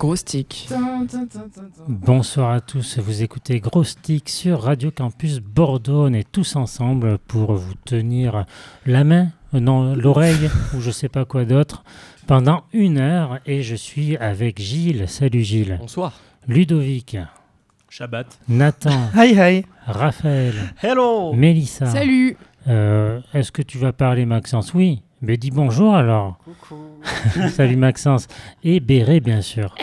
gros stick. Bonsoir à tous, vous écoutez Gros Stick sur Radio Campus Bordeaux. On est tous ensemble pour vous tenir la main, euh, non, l'oreille ou je sais pas quoi d'autre pendant une heure. Et je suis avec Gilles. Salut Gilles. Bonsoir. Ludovic, Shabbat. Nathan, Hi hi. Raphaël, Hello Mélissa. Salut Euh, Est-ce que tu vas parler Maxence? Oui. Mais dis bonjour alors. Coucou. Salut Maxence. Et Béré, bien sûr.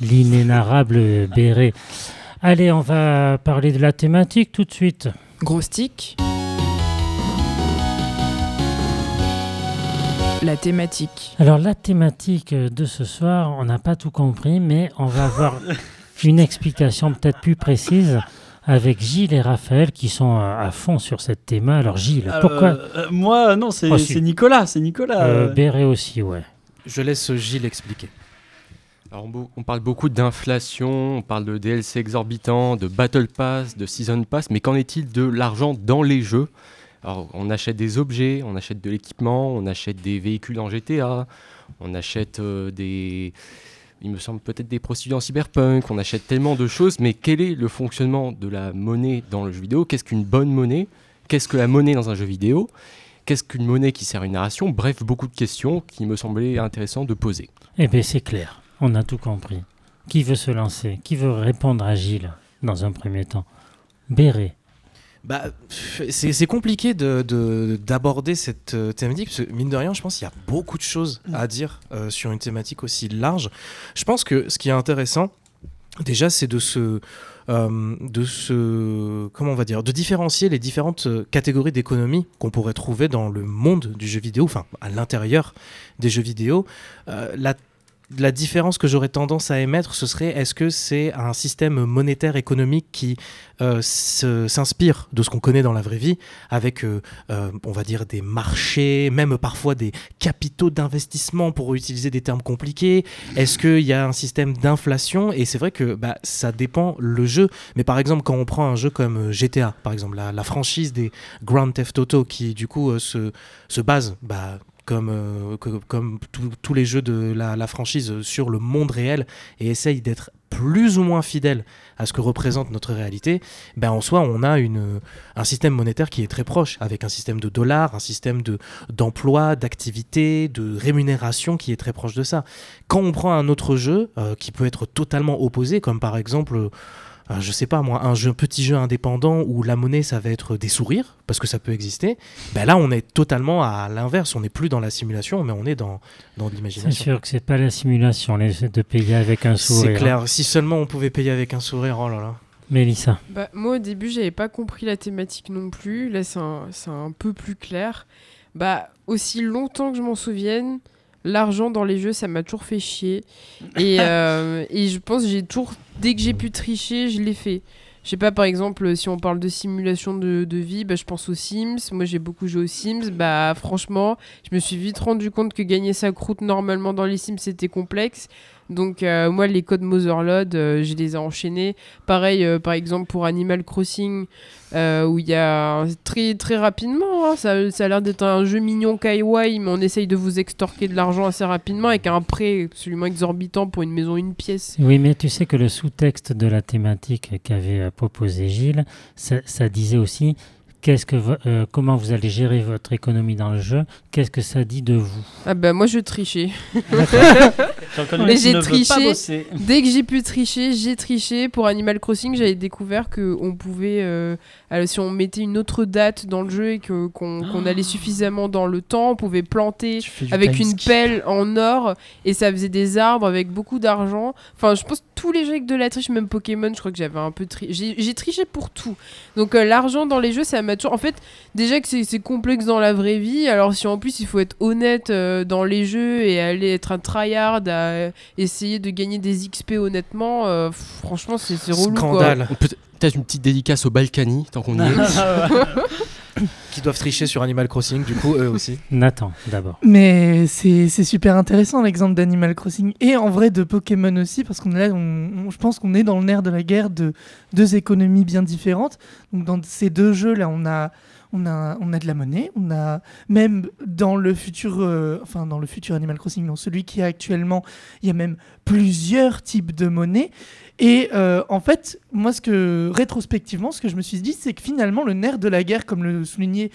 L'inénarrable Béré. Allez, on va parler de la thématique tout de suite. Gros stick. La thématique. Alors, la thématique de ce soir, on n'a pas tout compris, mais on va avoir une explication peut-être plus précise avec Gilles et Raphaël qui sont à à fond sur cette thème. Alors, Gilles, pourquoi Euh, euh, Moi, non, c'est Oh, Nicolas. C'est Nicolas. Euh, euh. Béré aussi, ouais. Je laisse Gilles expliquer. Alors, on, parle beaucoup d'inflation, on parle de DLC exorbitants, de Battle Pass, de Season Pass, mais qu'en est-il de l'argent dans les jeux? Alors, on achète des objets, on achète de l'équipement, on achète des véhicules en GTA, on achète euh, des. Il me semble peut-être des prostituées en cyberpunk, on achète tellement de choses, mais quel est le fonctionnement de la monnaie dans le jeu vidéo? Qu'est-ce qu'une bonne monnaie? Qu'est-ce que la monnaie dans un jeu vidéo? Qu'est-ce qu'une monnaie qui sert à une narration? Bref, beaucoup de questions qui me semblaient intéressantes de poser. Eh bien, c'est clair. On a tout compris. Qui veut se lancer? Qui veut répondre à Gilles dans un premier temps? Béré. Bah, c'est compliqué de- de- d'aborder cette euh, thématique parce que mine de rien, je pense qu'il y a beaucoup de choses à dire euh, sur une thématique aussi large. Je pense que ce qui est intéressant, déjà, c'est de se euh, de se comment on va dire de différencier les différentes catégories d'économie qu'on pourrait trouver dans le monde du jeu vidéo, enfin à l'intérieur des jeux vidéo. Euh, la la différence que j'aurais tendance à émettre, ce serait est-ce que c'est un système monétaire économique qui euh, s'inspire de ce qu'on connaît dans la vraie vie, avec, euh, euh, on va dire, des marchés, même parfois des capitaux d'investissement pour utiliser des termes compliqués? Est-ce qu'il y a un système d'inflation? Et c'est vrai que bah, ça dépend le jeu. Mais par exemple, quand on prend un jeu comme GTA, par exemple, la, franchise des Grand Theft Auto, qui du coup se, se base... Bah, comme, euh, comme tous- les jeux de la, franchise sur le monde réel et essaye d'être plus ou moins fidèle à ce que représente notre réalité, ben en soi, on a une, un système monétaire qui est très proche, avec un système de dollars, un système de d'emploi, d'activité, de rémunération qui est très proche de ça. Quand on prend un autre jeu euh, qui peut être totalement opposé, comme par exemple, je sais pas moi, un jeu, petit jeu indépendant où la monnaie ça va être des sourires, parce que ça peut exister, ben là on est totalement à l'inverse, on n'est plus dans la simulation, mais on est dans, dans C'est l'imagination. sûr que c'est pas la simulation les- de payer avec un sourire. C'est clair, si seulement on pouvait payer avec un sourire, oh là là. Mélissa. Bah, moi, au début, j'avais pas compris la thématique non plus. Là, c'est un, c'est un peu plus clair. Bah, aussi longtemps que je m'en souvienne, l'argent dans les jeux, ça m'a toujours fait chier. Et, euh, et je pense j'ai toujours, dès que j'ai pu tricher, je l'ai fait. Je sais pas, par exemple, si on parle de simulation de, de vie, bah, je pense aux Sims. Moi, j'ai beaucoup joué aux Sims. Bah, franchement, je me suis vite rendu compte que gagner sa croûte normalement dans les Sims, c'était complexe. Donc, euh, moi, les codes Motherlode, euh, je les ai enchaînés. Pareil, euh, par exemple, pour Animal Crossing, où il y a très, très rapidement, hein, ça, a l'air d'être un jeu mignon kawaii, mais on essaye de vous extorquer de l'argent assez rapidement avec un prêt absolument exorbitant pour une maison, une pièce. Oui, mais tu sais que le sous-texte de la thématique qu'avait proposé Gilles, ça disait aussi qu'est-ce que vo- euh, comment vous allez gérer votre économie dans le jeu, qu'est-ce que ça dit de vous? Ah bah moi je trichais. Mais j'ai triché. Dès que j'ai pu tricher, j'ai triché. Pour Animal Crossing, j'avais découvert que on pouvait, euh, si on mettait une autre date dans le jeu et que qu'on allait suffisamment dans le temps, on pouvait planter avec une pelle en or et ça faisait des arbres avec beaucoup d'argent. Enfin, je pense que tous les jeux avec de la triche, même Pokémon, je crois que j'avais un peu triché. J'ai j'ai triché pour tout. Donc euh, l'argent dans les jeux, ça m'a toujours. En fait, déjà que c'est complexe dans la vraie vie. Alors si en plus il faut être honnête euh, dans les jeux et aller être un tryhard à euh, essayer de gagner des XP honnêtement, euh, franchement c'est c'est relou. Scandale. Peut- Peut-être une petite dédicace au Balkany, tant qu'on y est. qui doivent tricher sur Animal Crossing, du coup, eux aussi. Nathan, d'abord. Mais c'est c'est super intéressant l'exemple d'Animal Crossing et en vrai de Pokémon aussi parce qu'on est là, on- on- je pense qu'on est dans le nerf de la guerre de deux économies bien différentes. Donc dans ces deux jeux là, on a on a de la monnaie, on a même dans le futur, euh, enfin dans le futur Animal Crossing, celui qui est actuellement, il y a même plusieurs types de monnaie. Et euh, en fait, moi, ce que rétrospectivement, ce que je me suis dit, c'est que finalement, le nerf de la guerre, comme le soulignait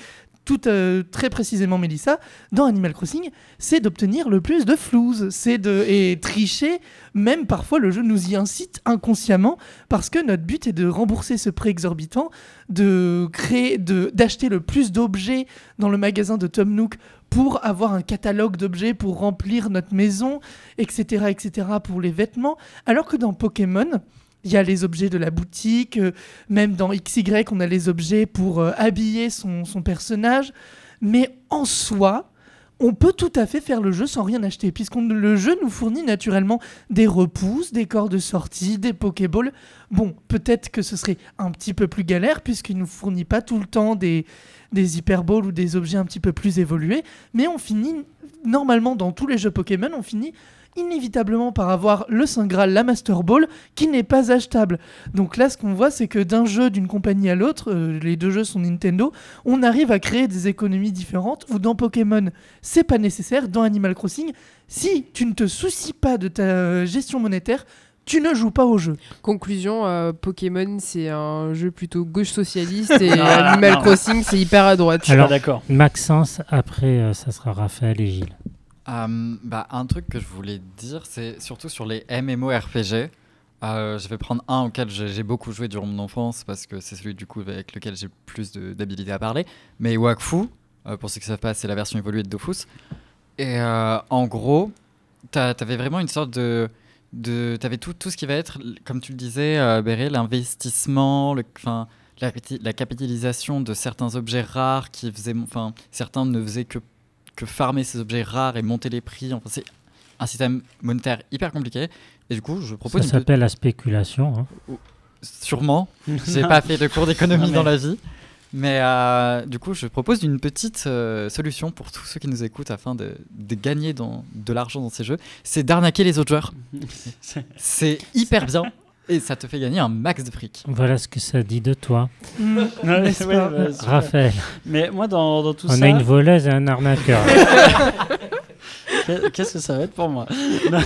tout euh, très précisément Mélissa, dans Animal Crossing, c'est d'obtenir le plus de flouze, c'est de et tricher. Même parfois, le jeu nous y incite inconsciemment parce que notre but est de rembourser ce prêt exorbitant, de créer, de d'acheter le plus d'objets dans le magasin de Tom Nook pour avoir un catalogue d'objets pour remplir notre maison, etc., etc., pour les vêtements. Alors que dans Pokémon, il y a les objets de la boutique, euh, même dans XY, on a les objets pour euh, habiller son, son personnage. Mais en soi, on peut tout à fait faire le jeu sans rien acheter, puisque le jeu nous fournit naturellement des repousses, des corps de sortie, des Pokéballs. Bon, peut-être que ce serait un petit peu plus galère, puisqu'il nous fournit pas tout le temps des, des hyperballs ou des objets un petit peu plus évolués, mais on finit, normalement dans tous les jeux Pokémon, on finit inévitablement par avoir le Saint Graal, la Master Ball, qui n'est pas achetable. Donc là, ce qu'on voit, c'est que d'un jeu d'une compagnie à l'autre, euh, les deux jeux sont Nintendo, on arrive à créer des économies différentes, où dans Pokémon, c'est pas nécessaire, dans Animal Crossing, si tu ne te soucies pas de ta gestion monétaire, tu ne joues pas au jeu. Conclusion, euh, Pokémon c'est un jeu plutôt gauche socialiste et Ah, Animal non. Crossing c'est hyper à droite. Je suis Alors- d'accord. Maxence, après, euh, ça sera Raphaël et Gilles. Bah, un truc que je voulais dire, c'est surtout sur les MMORPG. Euh, je vais prendre un auquel j'ai beaucoup joué durant mon enfance parce que c'est celui du coup avec lequel j'ai plus d'habilité à parler. Mais Wakfu, euh, pour ceux qui ne savent pas, c'est la version évoluée de Dofus. Et euh, en gros, t'a- t'avais vraiment une sorte de. de t'avais tout, tout ce qui va être, comme tu le disais, Béré, l'investissement, le, la, la capitalisation de certains objets rares qui faisaient. Enfin, certains ne faisaient que que farmer ces objets rares et monter les prix. Enfin, c'est un système monétaire hyper compliqué. Et du coup, je propose Ça s'appelle la spéculation. hein. sûrement. J'ai pas fait de cours d'économie mais- dans la vie. Mais euh, du coup, je propose une petite euh, solution pour tous ceux qui nous écoutent afin de, de gagner dans, de l'argent dans ces jeux. C'est d'arnaquer les autres joueurs. C'est hyper bien. Et ça te fait gagner un max de fric. Voilà ce que ça dit de toi. Ouais, bah. Raphaël, Mais moi, dans, dans tout on ça. a une voleuse et un arnaqueur. Qu'est- Qu'est-ce que ça va être pour moi non,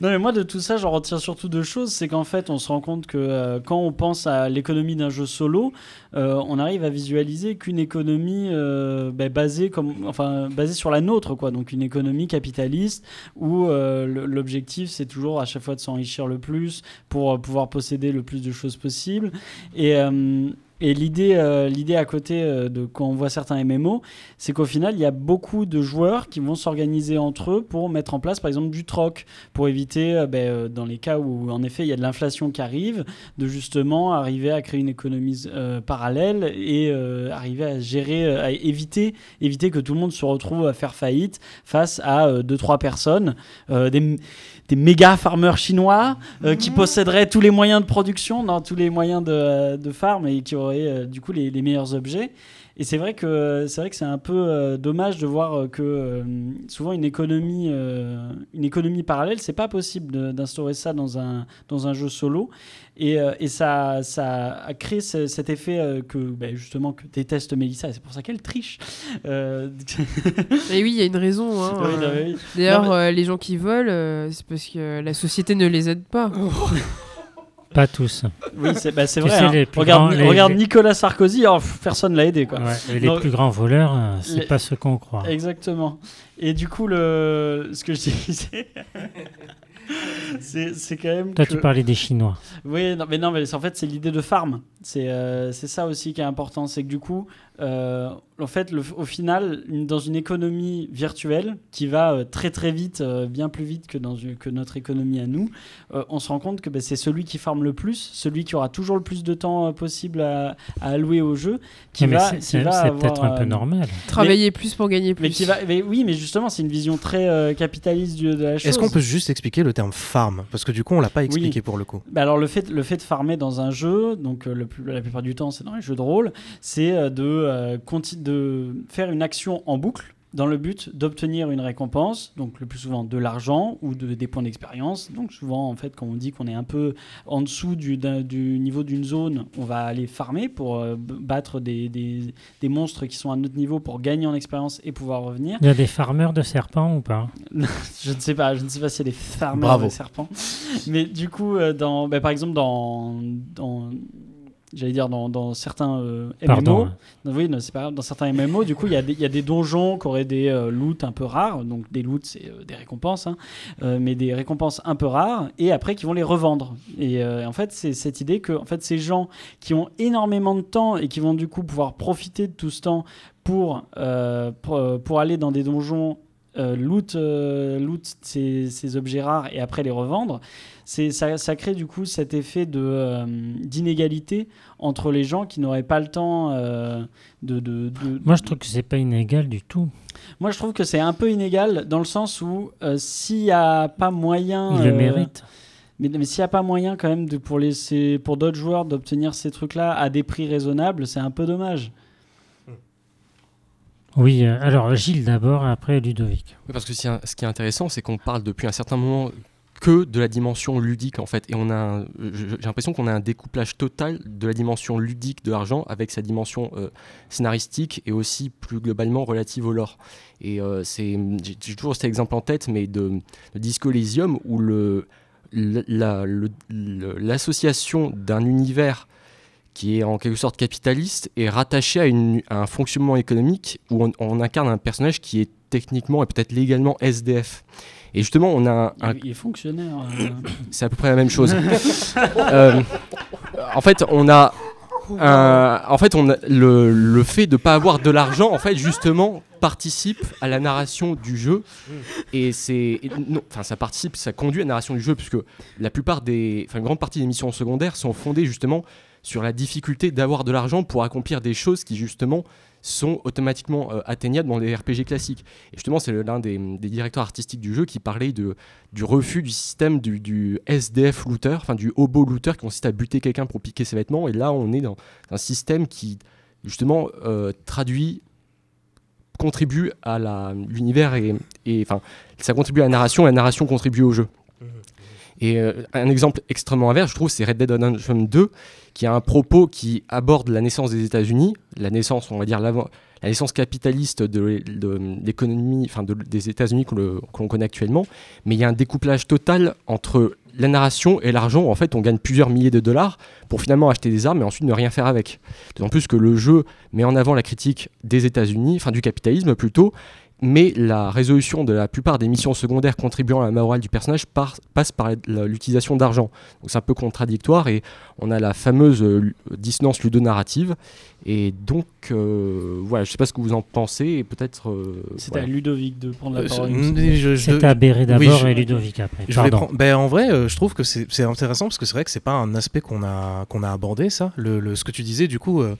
non, mais moi de tout ça, j'en retiens surtout deux choses. C'est qu'en fait, on se rend compte que euh, quand on pense à l'économie d'un jeu solo, euh, on arrive à visualiser qu'une économie euh, bah, basée comme, enfin, basée sur la nôtre, quoi. Donc une économie capitaliste où l'objectif c'est toujours à chaque fois de s'enrichir le plus pour pouvoir posséder le plus de choses possible. Et et l'idée, euh, l'idée à côté euh, de quand on voit certains MMO, c'est qu'au final, il y a beaucoup de joueurs qui vont s'organiser entre eux pour mettre en place, par exemple, du troc, pour éviter, euh, ben, dans les cas où, en effet, il y a de l'inflation qui arrive, de justement arriver à créer une économie parallèle et arriver à gérer, à éviter, éviter que tout le monde se retrouve à faire faillite face à deux, trois personnes, des méga farmers chinois euh, qui posséderaient tous les moyens de production, non, tous les moyens de, de farm et qui auraient euh, du coup les, les meilleurs objets. Et c'est vrai que c'est vrai que c'est un peu euh, dommage de voir euh, que euh, souvent une économie euh, une économie parallèle, c'est pas possible d'instaurer ça dans un dans un jeu solo. Et, euh, et ça ça a créé ce- cet effet euh, que ben, justement que déteste Mélissa. Et c'est pour ça qu'elle triche. Euh, Et oui, il y a une raison. hein, oui, euh. oui. D'ailleurs, euh, les gens qui volent, euh, c'est parce que la société ne les aide pas. Pas tous. Oui, c'est bah, vrai. sais, hein. les plus Regarde, grands- les- regarde les- Nicolas Sarkozy, oh, pff, personne l'a aidé quoi. Ouais, et les plus grands voleurs, euh, c'est Les- pas ce qu'on croit. Exactement. Et du coup, le... ce que je disais, c'est quand même. Toi, que... tu parlais des Chinois. Oui, non, mais non, mais en fait, c'est l'idée de farm. C'est euh, c'est ça aussi qui est important. C'est que du coup, euh, en fait, le- au final, une- dans une économie virtuelle qui va euh, très très vite, euh, bien plus vite que, dans une- que notre économie à nous, euh, on se rend compte que bah, c'est celui qui farme le plus, celui qui aura toujours le plus de temps euh, possible à, à allouer au jeu, qui Mais va, c'est- peut-être un peu euh, normal. Travailler plus pour gagner plus. Mais qui va, mais oui, mais justement, c'est une vision très euh, capitaliste du- de la chose. Est-ce qu'on peut juste expliquer le terme farm? Parce que du coup, on l'a pas expliqué pour le coup. Bah alors le fait, le fait de farmer dans un jeu, donc euh, le la plupart du temps c'est dans les jeux de rôle, c'est euh, de, euh, de faire une action en boucle dans le but d'obtenir une récompense, donc le plus souvent de l'argent ou de, des points d'expérience. Donc souvent en fait quand on dit qu'on est un peu en dessous du, du niveau d'une zone, on va aller farmer pour euh, battre des, des, des monstres qui sont à notre niveau pour gagner en expérience et pouvoir revenir. Il y a des farmers de serpents ou pas? Je ne sais pas, je ne sais pas s'il y a des farmers Bravo. de serpents. Mais du coup, euh, dans, bah, par exemple, dans, dans j'allais dire dans, dans certains euh, MMO, Pardon. hein. non, oui, non, c'est pas grave, dans certains MMO, du coup, il y, a des- il y a des donjons qui auraient des euh, loots un peu rares, donc des loots, c'est euh, des récompenses, hein, euh, mais des récompenses un peu rares, et après qui vont les revendre. Et euh, en fait, c'est cette idée que en fait, ces gens qui ont énormément de temps et qui vont du coup pouvoir profiter de tout ce temps pour, euh, pour, pour aller dans des donjons euh, loot, euh, loot ces, ces objets rares et après les revendre, c'est ça, ça crée du coup cet effet de euh, d'inégalité entre les gens qui n'auraient pas le temps euh, de, de, de- Moi, je trouve que c'est pas inégal du tout. Moi, je trouve que c'est un peu inégal dans le sens où euh, s'il n'y a pas moyen, Il le euh, mérite. mais, mais s'il n'y a pas moyen quand même de, pour laisser pour d'autres joueurs d'obtenir ces trucs-là à des prix raisonnables, c'est un peu dommage. Oui, euh, alors Gilles d'abord, après Ludovic. Oui, parce que ce qui est intéressant, c'est qu'on parle depuis un certain moment que de la dimension ludique en fait, et on a, j'ai l'impression qu'on a un découplage total de la dimension ludique de l'argent avec sa dimension euh, scénaristique et aussi plus globalement relative au lore. Et euh, c'est, j'ai toujours cet exemple en tête, mais de, de Disco Elysium où le, le- la- le- le- l'association d'un univers qui est en quelque sorte capitaliste est rattaché à, un fonctionnement économique où on incarne un personnage qui est techniquement et peut-être légalement SDF. Et justement, on a un, Il, est fonctionnaire. euh, c'est à peu près la même chose. Euh, en fait, on a un- en fait, on a le, le fait de pas avoir de l'argent, en fait, justement, participe à la narration du jeu. Et c'est, enfin, ça participe, ça conduit à la narration du jeu, puisque la plupart des, enfin, une grande partie des missions secondaires sont fondées justement sur la difficulté d'avoir de l'argent pour accomplir des choses qui justement sont automatiquement euh, atteignables dans les RPG classiques. Et justement, c'est l'un des, directeurs artistiques du jeu qui parlait du refus du système du, SDF looter, enfin du hobo looter qui consiste à buter quelqu'un pour piquer ses vêtements. Et là, on est dans un système qui, justement, euh, traduit, contribue à l'univers et, et enfin, ça contribue à la narration et la narration contribue au jeu. Et euh, un exemple extrêmement inverse, je trouve, c'est Red Dead Redemption 2, qui a un propos qui aborde la naissance des États-Unis, la naissance, on va dire, la naissance capitaliste de, l'économie, enfin de- des États-Unis que l'on connaît actuellement, mais il y a un découplage total entre la narration et l'argent. En fait, on gagne plusieurs milliers de dollars pour finalement acheter des armes et ensuite ne rien faire avec. D'autant plus que le jeu met en avant la critique des États-Unis, enfin du capitalisme plutôt, mais la résolution de la plupart des missions secondaires contribuant à la morale du personnage par- passe par l'utilisation d'argent. Donc c'est un peu contradictoire et on a la fameuse euh, lu- dissonance ludonarrative. Et donc, euh, voilà, je sais pas ce que vous en pensez et peut-être. euh, voilà. à Ludovic de prendre la Euh, parole. C'est à Béret oui, d'abord je- et Ludovic après. Je prendre- ben, en vrai, euh, je trouve que c'est c'est intéressant parce que c'est vrai que c'est pas un aspect qu'on a, qu'on a abordé, ça. Le, le- ce que tu disais, du coup, euh,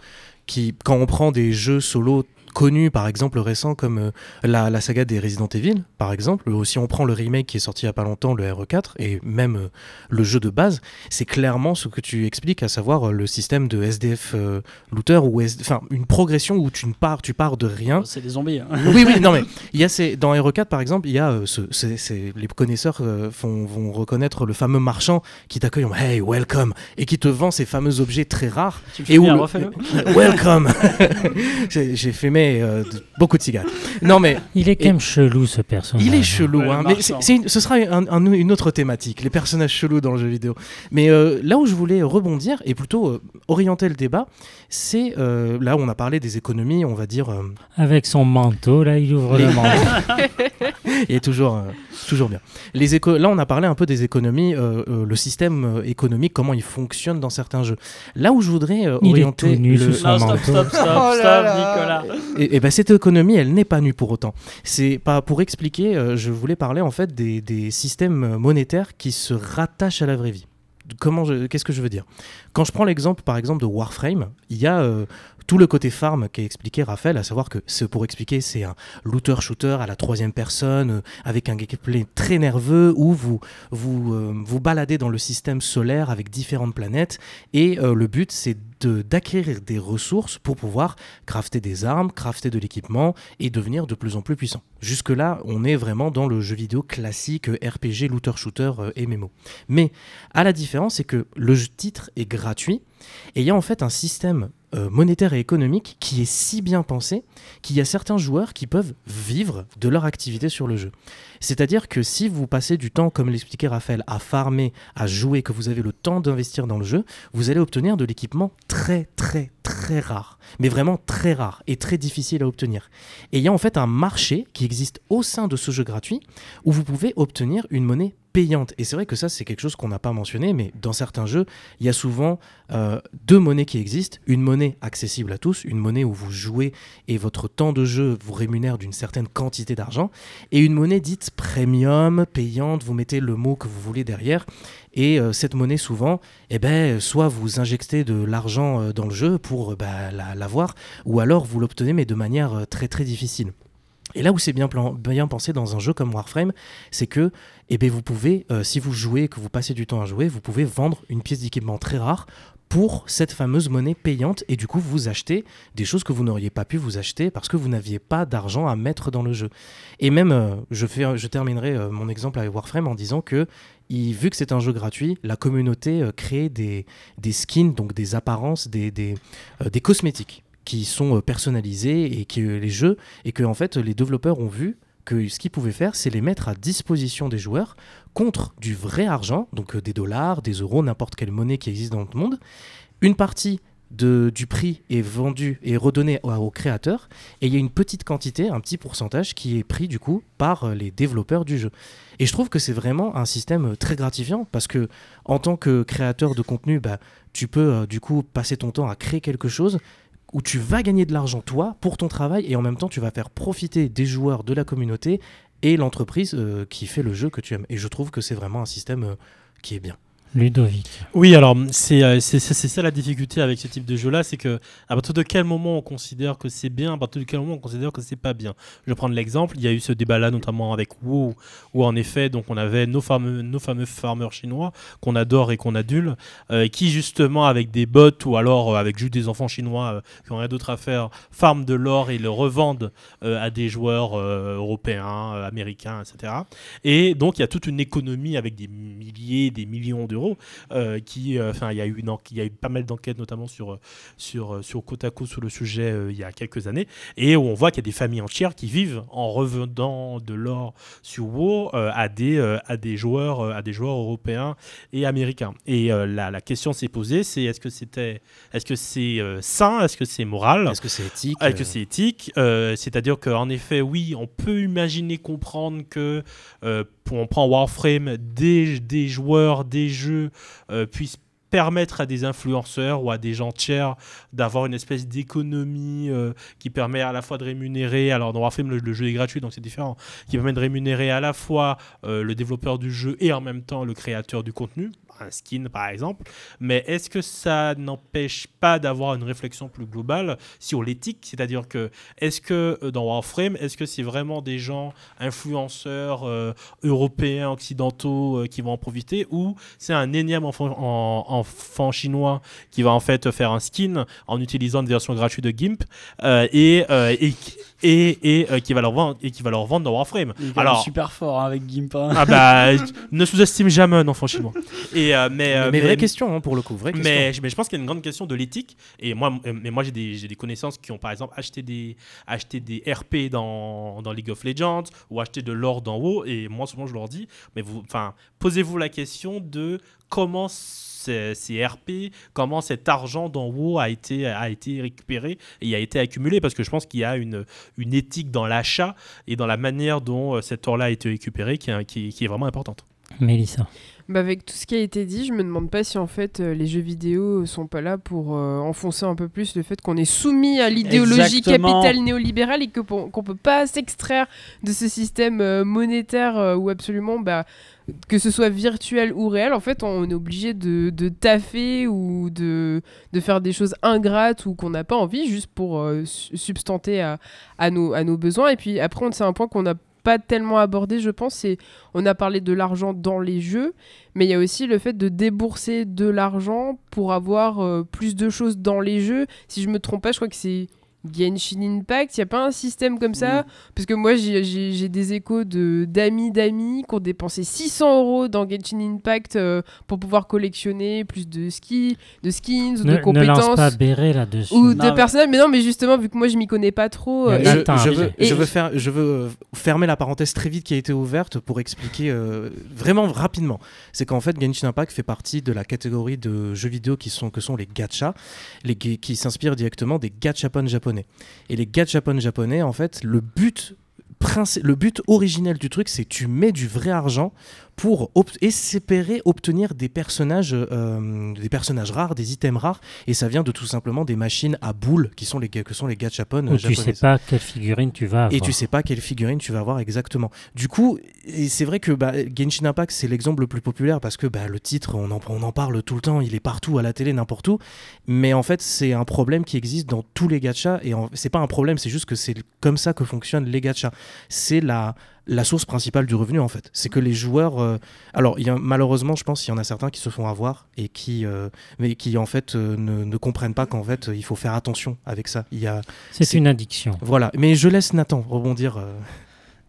qui, quand on prend des jeux solo connus, par exemple récents comme euh, la, la saga des Resident Evil, par exemple, ou si on prend le remake qui est sorti il y a pas longtemps, le RE4, et même euh, le jeu de base, c'est clairement ce que tu expliques, à savoir euh, le système de SDF looter, ou enfin une progression où tu ne pars, tu pars de rien, C'est des zombies. hein. oui, oui, non mais il y a ces, dans Hero 4 par exemple, il y a les connaisseurs font- vont reconnaître le fameux marchand qui t'accueille en Hey, welcome et qui te vend ces fameux objets très rares. Tu Et fais où bien, le- welcome. J'ai j'ai euh, de- beaucoup de cigarettes. Non mais Il est quand même chelou ce personnage. il est chelou, Ouais, hein, mais c'est une- ce sera un- un- une autre thématique, les personnages chelous dans le jeu vidéo. Mais euh, là où je voulais rebondir et plutôt euh, orienter le débat, c'est euh, là où on a parlé des économies, on va dire. euh, Avec son manteau, là, il ouvre Les- le manteau. Il est toujours, euh, toujours bien. Les éco Là, on a parlé un peu des économies, euh, euh, le système économique, comment il fonctionne dans certains jeux. Là où je voudrais euh, Il est orienter tout nu le... sous son Non, stop, stop, stop, Oh là stop, là. Nicolas. Et, ben, cette économie, elle n'est pas nue pour autant. C'est pas pour expliquer. euh, je voulais parler en fait des, systèmes monétaires qui se rattachent à la vraie vie. Comment Qu'est-ce que je veux dire? Quand je prends l'exemple, par exemple, de Warframe, il y a euh, tout le côté farm qui a expliqué Raphaël, à savoir que c'est pour expliquer, c'est un looter-shooter à la troisième personne euh, avec un gameplay très nerveux où vous vous vous baladez dans le système solaire avec différentes planètes et le but c'est d'acquérir des ressources pour pouvoir crafter des armes, crafter de l'équipement et devenir de plus en plus puissant. Jusque-là, on est vraiment dans le jeu vidéo classique euh, RPG, looter-shooter euh, et MMO. Mais à la différence, c'est que le titre est gratuit et il y a en fait un système euh, monétaire et économique qui est si bien pensé qu'il y a certains joueurs qui peuvent vivre de leur activité sur le jeu. C'est-à-dire que si vous passez du temps, comme l'expliquait Raphaël, à farmer, à jouer, que vous avez le temps d'investir dans le jeu, vous allez obtenir de l'équipement très très très rare, mais vraiment très rare et très difficile à obtenir. Et il y a en fait un marché qui existe au sein de ce jeu gratuit où vous pouvez obtenir une monnaie Et c'est vrai que ça c'est quelque chose qu'on n'a pas mentionné, mais dans certains jeux, il y a souvent euh, deux monnaies qui existent. Une monnaie accessible à tous, une monnaie où vous jouez et votre temps de jeu vous rémunère d'une certaine quantité d'argent, et une monnaie dite premium, payante, vous mettez le mot que vous voulez derrière. Et euh, cette monnaie, souvent, eh ben, soit vous injectez de l'argent euh, dans le jeu pour bah, la- l'avoir, ou alors vous l'obtenez, mais de manière très très difficile. Et là où c'est bien, bien pensé dans un jeu comme Warframe, c'est que eh ben, vous pouvez, euh, si vous jouez, que vous passez du temps à jouer, vous pouvez vendre une pièce d'équipement très rare pour cette fameuse monnaie payante et du coup vous achetez des choses que vous n'auriez pas pu vous acheter parce que vous n'aviez pas d'argent à mettre dans le jeu. Et même, euh, je, fais, je terminerai euh, mon exemple avec Warframe en disant que vu que c'est un jeu gratuit, la communauté crée des, skins, donc des apparences, des cosmétiques qui sont euh, personnalisés et que les jeux et que en fait les développeurs ont vu que ce qu'ils pouvaient faire, c'est les mettre à disposition des joueurs contre du vrai argent, donc euh, des dollars, des euros, n'importe quelle monnaie qui existe dans le monde. Une partie de, du prix est vendue et redonnée au- aux créateurs, et il y a une petite quantité, un petit pourcentage qui est pris du coup par euh, les développeurs du jeu. Et je trouve que c'est vraiment un système euh, très gratifiant parce que en tant que créateur de contenu, bah, tu peux euh, du coup passer ton temps à créer quelque chose où tu vas gagner de l'argent toi pour ton travail et en même temps tu vas faire profiter des joueurs de la communauté et l'entreprise euh, qui fait le jeu que tu aimes. Et je trouve que c'est vraiment un système euh, qui est bien. Ludovic. Oui, alors c'est euh, c'est ça la difficulté avec ce type de jeu-là, c'est que à partir de quel moment on considère que c'est bien, à partir de quel moment on considère que c'est pas bien? Je vais prendre l'exemple, il y a eu ce débat-là notamment avec WoW, où en effet, donc on avait nos fameux, nos fameux farmers chinois qu'on adore et qu'on adule, euh, qui justement avec des bots ou alors euh, avec juste des enfants chinois qui n'ont rien d'autre à faire, farment de l'or et le revendent à des joueurs européens, américains, etc. Et donc il y a toute une économie avec des milliers, des millions d'euros euh, qui, euh, enfin, il y a eu une il y a eu pas mal d'enquêtes notamment sur euh, sur sur Kotaku sur le sujet il y a quelques années. Et où on voit qu'il y a des familles entières qui vivent en revendant de l'or sur WoW à des à des joueurs à des joueurs européens et américains. Et la, la question s'est posée, c'est est-ce que c'était est-ce que c'est sain, est-ce que c'est moral? Est-ce que c'est éthique est-ce que c'est éthique C'est-à-dire qu'en effet, oui, on peut imaginer comprendre que, euh, on prend Warframe, des, joueurs, des jeux euh, puissent permettre à des influenceurs ou à des gens tiers d'avoir une espèce d'économie euh, qui permet à la fois de rémunérer, alors dans Warframe le, le jeu est gratuit donc c'est différent, qui permet de rémunérer à la fois euh, le développeur du jeu et en même temps le créateur du contenu, un skin par exemple, mais est-ce que ça n'empêche pas d'avoir une réflexion plus globale sur l'éthique, c'est-à-dire que est-ce que euh, dans Warframe, est-ce que c'est vraiment des gens influenceurs euh, européens, occidentaux euh, qui vont en profiter ou c'est un énième enfant, en- enfant chinois qui va en fait faire un skin en utilisant une version gratuite de GIMP euh, et, et, et, et, qui va leur vendre, et qui va leur vendre dans Warframe? Il Alors, super fort hein, avec Gimp. hein. ah bah, ne sous-estime jamais un enfant chinois. Et, euh, mais, euh, mais, vraie question hein, pour le coup, vraie question. mais, mais je pense qu'il y a une grande question de l'éthique. Et moi, euh, mais moi j'ai des, j'ai des connaissances qui ont par exemple acheté des, acheté des RP dans, dans League of Legends ou acheté de l'or dans WoW. Et moi, souvent, je leur dis, mais vous, enfin, posez-vous la question de comment ces, ces RP, comment cet argent dans WoW a été, a été récupéré et a été accumulé. Parce que je pense qu'il y a une, une éthique dans l'achat et dans la manière dont euh, cet or-là a été récupéré qui est, qui est- qui est vraiment importante. Mélissa. Bah avec tout ce qui a été dit, je me demande pas si en fait euh, les jeux vidéo sont pas là pour euh, enfoncer un peu plus le fait qu'on est soumis à l'idéologie capitale néolibérale et que qu'on peut pas s'extraire de ce système euh, monétaire euh, où absolument bah que ce soit virtuel ou réel, en fait, on est obligé de, de taffer ou de, de faire des choses ingrates ou qu'on n'a pas envie juste pour euh, su- substanter à, à, nos, à nos besoins. Et puis après, c'est un point qu'on n'a pas tellement abordé, je pense, on a parlé de l'argent dans les jeux, mais il y a aussi le fait de débourser de l'argent pour avoir euh, plus de choses dans les jeux. Si je me trompe pas, je crois que c'est Genshin Impact. Il n'y a pas un système comme ça Parce que moi, j'ai- des échos de- d'amis d'amis qui ont dépensé 600 euros dans Genshin Impact euh, pour pouvoir collectionner plus de skis, de skins ou Ne, de ne lance compétences. pas Béret là-dessus. ou Non, de mais- personnages, mais non, mais justement, vu que moi je m'y connais pas trop, euh, je, veux, et- je veux faire, je veux euh, fermer la parenthèse très vite qui a été ouverte pour expliquer euh, vraiment rapidement. C'est qu'en fait, Genshin Impact fait partie de la catégorie de jeux vidéo qui sont que sont les gachas, les qui s'inspirent directement des gachapon japonais. Et les gachapon japonais, en fait, le but le but originel du truc, c'est tu mets du vrai argent pour ob- espérer obtenir des personnages, euh, des personnages rares, des items rares, et ça vient de tout simplement des machines à boules qui sont les que sont les gachapon Où tu sais pas quelle figurine tu vas avoir. Et tu sais pas quelle figurine tu vas avoir exactement. Du coup, c'est vrai que bah, Genshin Impact, c'est l'exemple le plus populaire parce que bah, le titre, on en, on en parle tout le temps, il est partout, à la télé, n'importe où. Mais en fait, c'est un problème qui existe dans tous les gachas. Et c'est pas un problème, c'est juste que c'est comme ça que fonctionnent les gachas. C'est la, la source principale du revenu, en fait. C'est que les joueurs. euh, alors, il y a, malheureusement, je pense qu'il y en a certains qui se font avoir et qui, euh, mais qui en fait, euh, ne, ne comprennent pas qu'en fait, il faut faire attention avec ça. Il y a. C'est une addiction. Voilà. Mais je laisse Nathan rebondir. euh.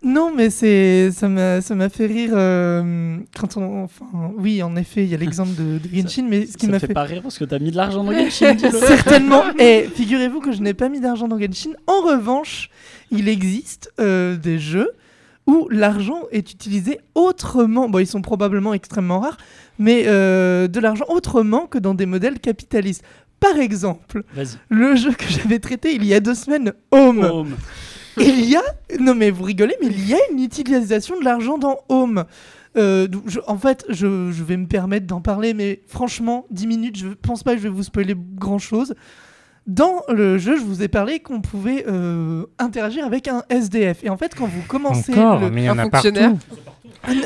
Non, mais c'est ça m'a ça m'a fait rire euh, quand on enfin oui en effet il y a l'exemple de, de Genshin mais ce qui Ça m'a fait, fait pas rire parce que t'as mis de l'argent dans Genshin. certainement et figurez-vous que je n'ai pas mis d'argent dans Genshin. En revanche, il existe euh, des jeux où l'argent est utilisé autrement. Bon, ils sont probablement extrêmement rares, mais euh, de l'argent autrement que dans des modèles capitalistes. Par exemple, le jeu que j'avais traité il y a deux semaines, Home. Home. Il y a, non mais vous rigolez, mais il y a une utilisation de l'argent dans Home. Euh, je- en fait, je, je vais me permettre d'en parler, mais franchement, 10 minutes, je pense pas que je vais vous spoiler grand chose. Dans le jeu, je vous ai parlé qu'on pouvait euh, interagir avec un SDF. Et en fait, quand vous commencez. Encore, le- mais il y en un a partout. fonctionnaire.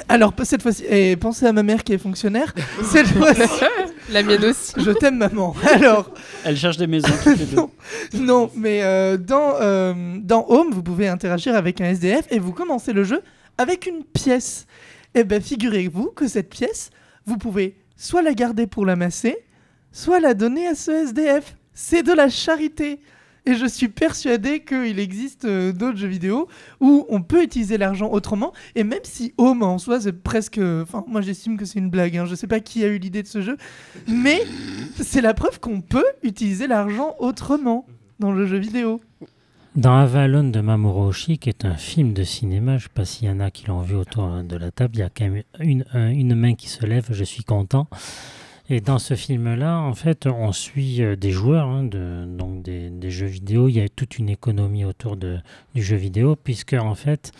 Alors, cette fois-ci, et pensez à ma mère qui est fonctionnaire. Cette fois-ci, La mienne aussi. je t'aime, maman. Alors, Elle cherche des maisons toutes les deux. Non. Non, mais euh, dans, euh, dans Home, vous pouvez interagir avec un SDF et vous commencez le jeu avec une pièce. Eh bien, figurez-vous que cette pièce, vous pouvez soit la garder pour l'amasser, soit la donner à ce SDF. C'est de la charité. Et je suis persuadé qu'il existe euh, d'autres jeux vidéo où on peut utiliser l'argent autrement. Et même si Home en soi, c'est presque. Enfin, moi j'estime que c'est une blague. Hein. Je sais pas qui a eu l'idée de ce jeu. Mais c'est la preuve qu'on peut utiliser l'argent autrement dans le jeu vidéo. Dans Avalon de Mamoru Oshii, qui est un film de cinéma, je ne sais pas s'il y en a qui l'ont vu autour de la table, il y a quand même une, un- une main qui se lève, je suis content. Et dans ce film-là, en fait, on suit euh, des joueurs, hein, de, donc des, des jeux vidéo. Il y a toute une économie autour de, du jeu vidéo, puisque en fait,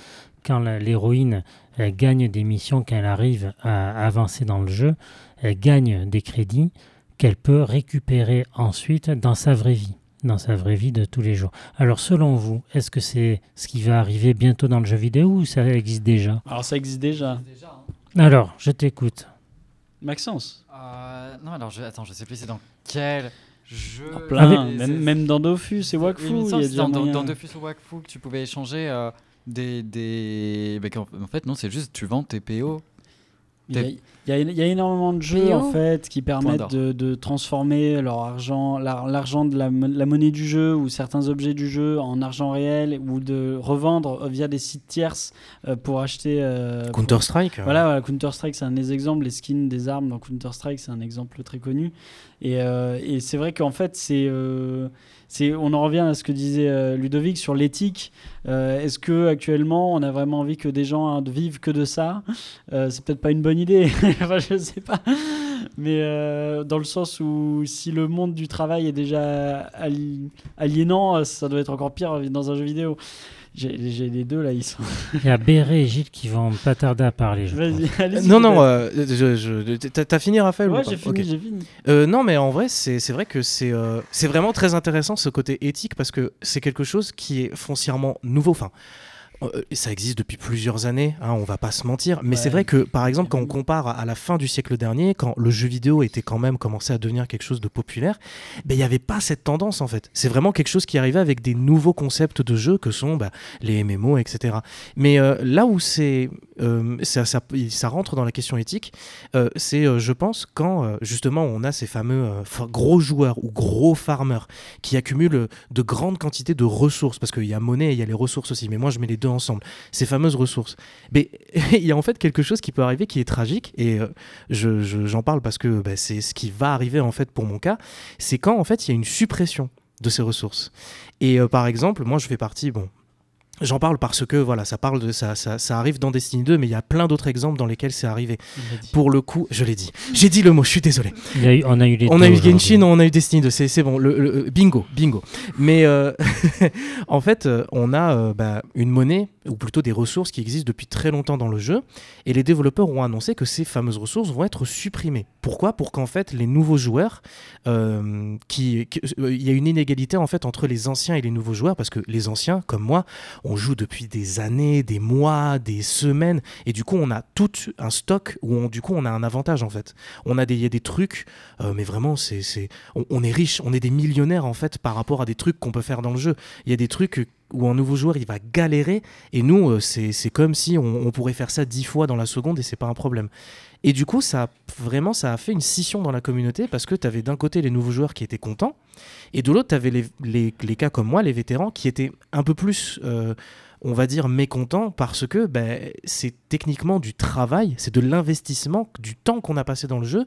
quand l'héroïne gagne des missions, quand elle arrive à avancer dans le jeu, elle gagne des crédits qu'elle peut récupérer ensuite dans sa vraie vie, dans sa vraie vie de tous les jours. Alors selon vous, est-ce que c'est ce qui va arriver bientôt dans le jeu vidéo ou ça existe déjà? Alors ça existe déjà. Alors, je t'écoute. Maxence. Euh, non, alors, je, attends, je sais plus c'est dans quel jeu. Plein. C'est- même, même dans Dofus et Oui, Wakfu, il y a déjà dans, dans, dans Dofus ou Wakfu que tu pouvais échanger euh, des. des... bah, en fait, non, c'est juste tu vends tes PO. A, il y a- il y a énormément de jeux en fait qui permettent de, de transformer leur argent, l'ar- l'argent de la, mon- la monnaie du jeu ou certains objets du jeu en argent réel ou de revendre via des sites tierces euh, pour acheter. euh, Counter-Strike. euh, Voilà, voilà, Counter-Strike, c'est un des exemples. Les skins des armes dans Counter-Strike, c'est un exemple très connu. Et, euh, et c'est vrai qu'en fait, euh, c'est, on en revient à ce que disait euh, Ludovic sur l'éthique. Euh, est-ce que actuellement, on a vraiment envie que des gens hein, vivent que de ça? Euh, C'est peut-être pas une bonne idée. enfin, je sais pas. Mais euh, dans le sens où si le monde du travail est déjà ali- aliénant, euh, ça doit être encore pire dans un jeu vidéo. J'ai j'ai les deux là, ils sont. Il y a Béré et Gilles qui vont pas tarder à parler. je Vas-y, pense. allez-y, Non, non, euh, je, je- t'as fini, Raphaël ou Ouais, pas j'ai fini, Ok. j'ai fini. Euh, non, mais en vrai, c'est c'est vrai que c'est euh, c'est vraiment très intéressant ce côté éthique parce que c'est quelque chose qui est foncièrement nouveau. Enfin, ça existe depuis plusieurs années, hein, on va pas se mentir. Mais Ouais. c'est vrai que, par exemple, quand on compare à, la fin du siècle dernier, quand le jeu vidéo était quand même commencé à devenir quelque chose de populaire, ben, il n'y avait pas cette tendance en fait. C'est vraiment quelque chose qui arrivait avec des nouveaux concepts de jeu que sont bah, les MMO, etc. Mais euh, là où c'est euh, ça, ça, ça rentre dans la question éthique, euh, c'est, euh, je pense, quand euh, justement on a ces fameux euh, fa- gros joueurs ou gros farmers qui accumulent euh, de grandes quantités de ressources, parce qu'il y a monnaie et il y a les ressources aussi, mais moi je mets les deux ensemble, ces fameuses ressources. Mais il y a en fait quelque chose qui peut arriver qui est tragique, et euh, je- je- j'en parle parce que bah, c'est ce qui va arriver en fait pour mon cas, c'est quand en fait il y a une suppression de ces ressources. Et euh, par exemple, moi je fais partie, bon, J'en parle parce que voilà, ça parle de ça, ça, ça arrive dans Destiny 2, mais il y a plein d'autres exemples dans lesquels c'est arrivé. Pour le coup, je l'ai dit. J'ai dit le mot, je suis désolé. Il y a eu- on a eu les On a eu. Genshin, on a eu Destiny 2, c'est c'est bon, le, le- bingo, bingo. Mais euh, en fait, euh, on a euh, bah, une monnaie, ou plutôt des ressources qui existent depuis très longtemps dans le jeu, et les développeurs ont annoncé que ces fameuses ressources vont être supprimées. Pourquoi? Pour qu'en fait, les nouveaux joueurs, euh, qui, qui- euh, il y a une inégalité en fait entre les anciens et les nouveaux joueurs, parce que les anciens, comme moi, on joue depuis des années, des mois, des semaines, et du coup, on a tout un stock où on, du coup, on a un avantage en fait. On a des, y a des trucs, euh, mais vraiment, c'est, on, on est riche, on est des millionnaires en fait par rapport à des trucs qu'on peut faire dans le jeu. Il y a des trucs où un nouveau joueur il va galérer, et nous, euh, c'est, comme si on, pourrait faire ça dix fois dans la seconde et c'est pas un problème. Et du coup, ça a, vraiment, ça a fait une scission dans la communauté parce que tu avais d'un côté les nouveaux joueurs qui étaient contents, et de l'autre, tu avais les cas comme moi, les vétérans, qui étaient un peu plus, euh, on va dire, mécontents parce que ben, c'est techniquement du travail, c'est de l'investissement, du temps qu'on a passé dans le jeu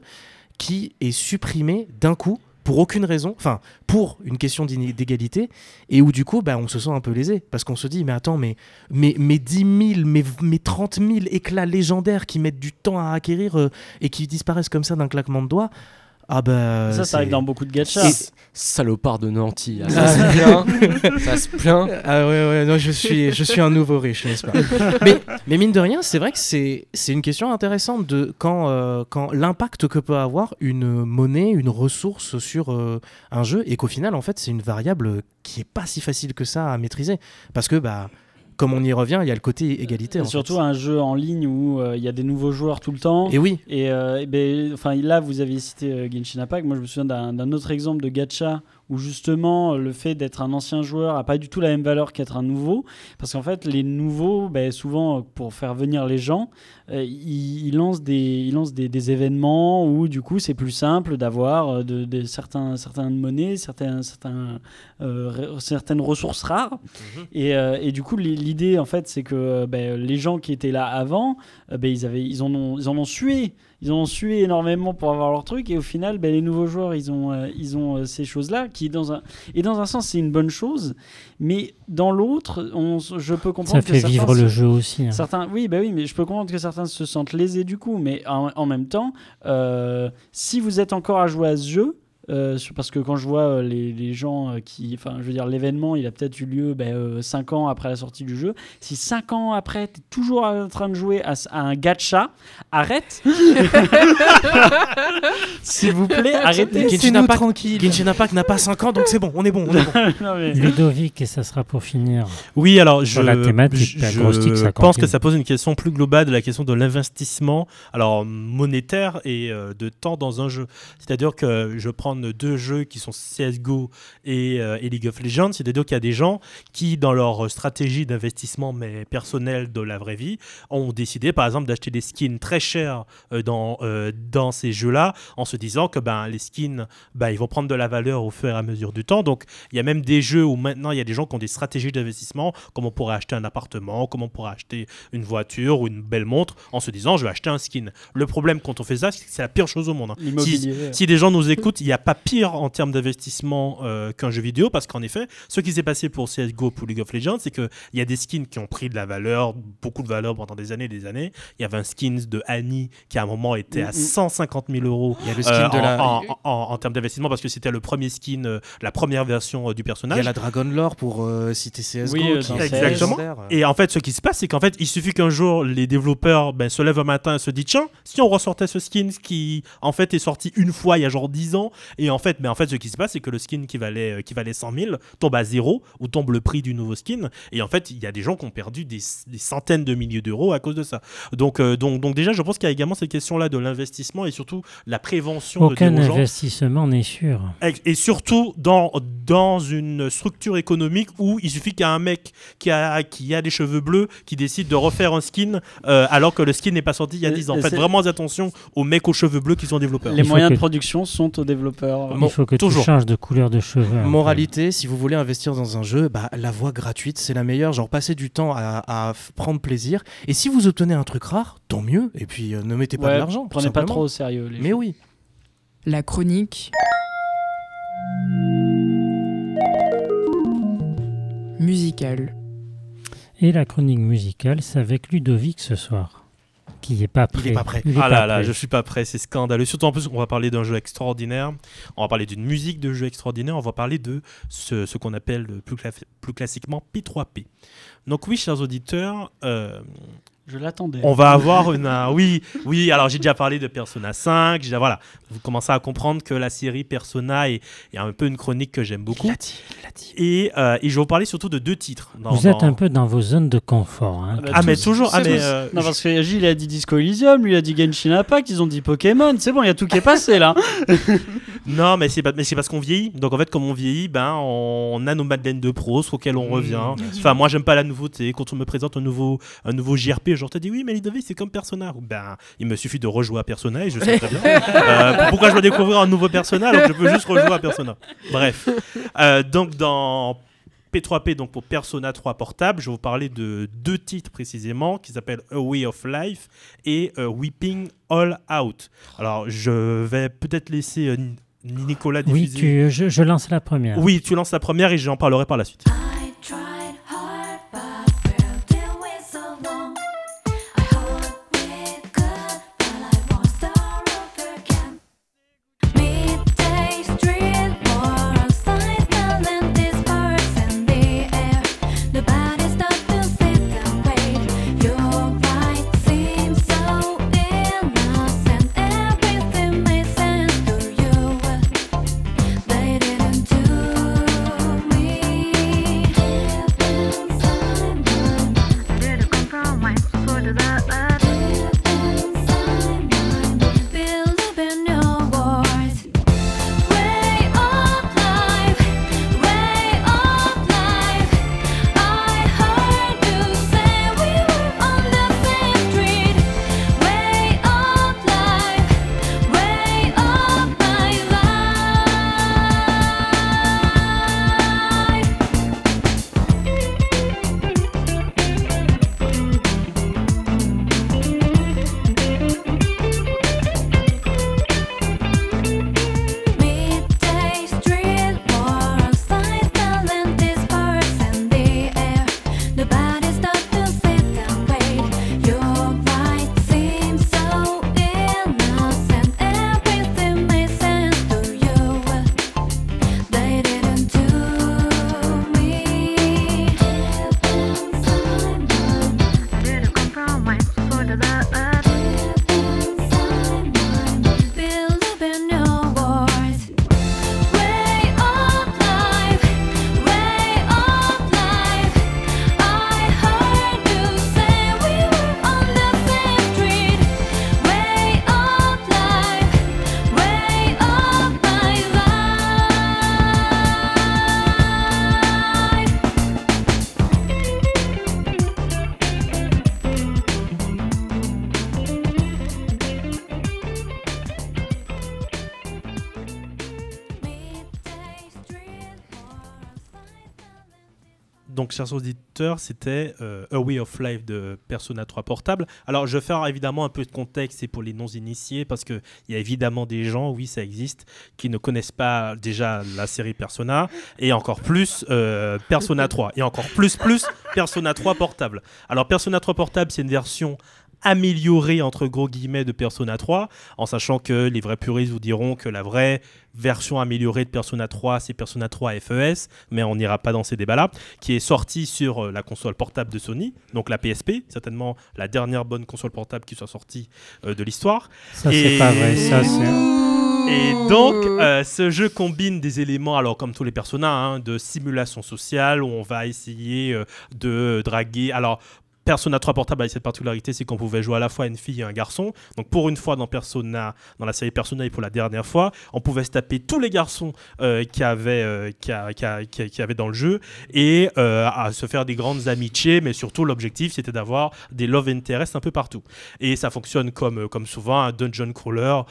qui est supprimé d'un coup pour aucune raison, enfin pour une question d'égalité, et où du coup ben, on se sent un peu lésé, parce qu'on se dit mais attends, mais, mais, mais 10 000, mais, mais 30 000 éclats légendaires qui mettent du temps à acquérir euh, et qui disparaissent comme ça d'un claquement de doigts, ah bah... ça, ça arrive dans beaucoup de gachas. Salopard de Nanty. Ah, Ah. ça se plaint. ça se plaint. Ah ouais, ouais, non, je suis, je suis un nouveau riche, n'est-ce pas? Mais, mais mine de rien, c'est vrai que c'est, c'est une question intéressante de quand, euh, quand l'impact que peut avoir une monnaie, une ressource sur euh, un jeu, et qu'au final, en fait, c'est une variable qui est pas si facile que ça à maîtriser. Parce que, bah, comme on y revient, il y a le côté égalité. Et en surtout fait. un jeu en ligne où euh, il y a des nouveaux joueurs tout le temps. Et oui, Et, euh, eh ben, enfin, là, vous aviez cité euh, Genshin Impact. Moi, je me souviens d'un autre exemple de gacha où justement le fait d'être un ancien joueur a pas du tout la même valeur qu'être un nouveau. Parce qu'en fait, les nouveaux, ben, souvent, euh, pour faire venir les gens, euh, ils, ils lancent, des, ils lancent des, des événements où du coup, c'est plus simple d'avoir euh, de, de certains, certaines monnaies, certains, certains, euh, re- certaines ressources rares. Et, euh, et du coup, li- l'idée, en fait, c'est que euh, ben, les gens qui étaient là avant, euh, ben, ils, avaient, ils, en ont, ils en ont sué. Ils ont sué énormément pour avoir leur truc. Et au final, ben, les nouveaux joueurs, ils ont, euh, ils ont euh, ces choses-là. Qui, dans un... Et dans un sens, c'est une bonne chose. Mais dans l'autre, on je peux comprendre Ça que fait certains vivre se- le jeu aussi. hein. Certains, oui, bah oui, mais je peux comprendre que certains se sentent lésés du coup. Mais en, en même temps, euh, si vous êtes encore à jouer à ce jeu, euh, parce que quand je vois euh, les, les gens euh, qui. Enfin, je veux dire, l'événement, il a peut-être eu lieu 5 ans après la sortie du jeu. Si 5 ans après, tu es toujours en train de jouer à, à un gacha, arrête S'il vous plaît, arrêtez Genshin Impact- tranquille. Genshin Impact n'a pas 5 ans, donc c'est bon, on est bon. On est bon. Non, mais- Ludovic, et ça sera pour finir. Oui, alors je, Sur la thématique, je, ça pense que ça pose une question plus globale de la question de l'investissement, alors monétaire et euh, de temps dans un jeu. C'est-à-dire que je prends deux jeux qui sont CS:GO et, euh, et League of Legends. C'est-à-dire qu'il y a des gens qui, dans leur stratégie d'investissement mais personnelle de la vraie vie, ont décidé, par exemple, d'acheter des skins très chers euh, dans euh, dans ces jeux-là, en se disant que ben les skins, ben, ils vont prendre de la valeur au fur et à mesure du temps. Donc il y a même des jeux où maintenant il y a des gens qui ont des stratégies d'investissement, comme on pourrait acheter un appartement, comme on pourrait acheter une voiture ou une belle montre, en se disant je vais acheter un skin. Le problème quand on fait ça, c'est que c'est la pire chose au monde. hein. Si, si des gens nous écoutent, il n'y a pas pire en termes d'investissement euh, qu'un jeu vidéo, parce qu'en effet, ce qui s'est passé pour CSGO, pour League of Legends, c'est qu'il y a des skins qui ont pris de la valeur, beaucoup de valeur pendant des années et des années. Il y avait un skin de Annie qui à un moment était à Mm, mm. 150 000 euros Il y a le skin euh, de en, la. en- en- en termes d'investissement, parce que c'était le premier skin, euh, la première version euh, du Il y personnage. a la Dragon Lore pour euh, citer CSGO. Oui, qui Exactement. Et en fait, ce qui se passe, c'est qu'en fait, il suffit qu'un jour, les développeurs ben, se lèvent un matin et se disent Tiens, si on ressortait ce skin qui, en fait, est sorti une fois il y a genre 10 ans, et en fait, ben, en fait ce qui se passe, c'est que le skin qui valait, euh, qui valait 100 000 tombe à zéro, ou tombe le prix du nouveau skin, et en fait, il y a des gens qui ont perdu des, des centaines de milliers d'euros à cause de ça. Donc, euh, donc, donc déjà, je pense qu'il y a également cette question-là de l'investissement et surtout la prévention Aucun de investissement n'est sûr. Et surtout dans, dans une structure économique où il suffit qu'il y a un mec qui a, qui a des cheveux bleus qui décide de refaire un skin euh, alors que le skin n'est pas sorti il y a Et- 10 ans. Faites vraiment attention aux mecs aux cheveux bleus qui sont développeurs. Les moyens que- de production sont aux développeurs. Il faut que toujours. tu changes de couleur de cheveux. Moralité, si vous voulez investir dans un jeu, bah, la voie gratuite, c'est la meilleure. Genre, passez du temps à, prendre plaisir. Et si vous obtenez un truc rare, tant mieux. Et puis, euh, ne mettez pas Ouais, de l'argent. Prenez pas trop au sérieux. Les Mais oui. La chronique musicale. Et la chronique musicale, c'est avec Ludovic ce soir. Qui est pas prêt. Il est pas prêt. Il est Ah pas là là, je suis pas prêt, c'est scandaleux. Surtout en plus, on va parler d'un jeu extraordinaire. On va parler d'une musique de jeu extraordinaire. On va parler de ce, ce qu'on appelle le plus, cla- plus classiquement P3P. Donc oui, chers auditeurs, euh, Je l'attendais. on va avoir une... un- oui, oui, alors j'ai déjà parlé de Persona 5. j'ai déjà- Voilà, vous commencez à comprendre que la série Persona est, est un peu une chronique que j'aime beaucoup. Et, euh, et je vais vous parler surtout de deux titres. dans- Vous êtes dans- un peu dans vos zones de confort. hein. bah, Ah, mais toujours. Ah, mais, euh, Non, parce que Gilles a dit Disco Elysium, lui a dit Genshin Impact, ils ont dit Pokémon. C'est bon, il y a tout qui est passé là. Non, mais c'est parce qu'on vieillit. Donc en fait, comme on vieillit, ben on a nos Madeleines de Proust auxquelles on revient. Enfin, moi, j'aime pas la nouveauté. Quand on me présente un nouveau, un nouveau JRP, genre te dis oui, mais Ludovic, c'est comme Persona. Ben, il me suffit de rejouer à Persona et je sais très bien. Euh, pourquoi je dois découvrir un nouveau Persona alors que je peux juste rejouer à Persona? Bref. Euh, donc dans P3P, donc pour Persona 3 portable, je vais vous parler de deux titres précisément qui s'appellent A Way of Life et euh, Weeping All Out. Alors, je vais peut-être laisser euh, Nicolas Oui, tu, je, je lance la première. Oui, tu lances la première et j'en parlerai par la suite. Donc, chers auditeurs, c'était euh, A Way of Life de Persona 3 Portable. Alors, je vais faire évidemment un peu de contexte, c'est pour les non-initiés, parce qu'il y a évidemment des gens, oui, ça existe, qui ne connaissent pas déjà la série Persona, et encore plus euh, Persona 3, et encore plus, plus Persona 3 Portable. Alors, Persona 3 Portable, c'est une version améliorée entre gros guillemets de Persona 3 en sachant que les vrais puristes vous diront que la vraie version améliorée de Persona 3 c'est Persona 3 FES mais on n'ira pas dans ces débats là qui est sorti sur euh, la console portable de Sony donc la PSP certainement la dernière bonne console portable qui soit sortie euh, de l'histoire Ça, Et- c'est pas vrai. Ça, c'est. et donc, euh, ce jeu combine des éléments, alors comme tous les personnages, hein, de simulation sociale, où on va essayer euh, de draguer. Alors, Persona 3 Portable avait cette particularité, c'est qu'on pouvait jouer à la fois une fille et un garçon. Donc, pour une fois dans Persona, dans la série Persona et pour la dernière fois, on pouvait se taper tous les garçons euh, euh, qu'il y a- avait dans le jeu et euh, à se faire des grandes amitiés, mais surtout l'objectif c'était d'avoir des love interests un peu partout. Et ça fonctionne comme, comme souvent un dungeon crawler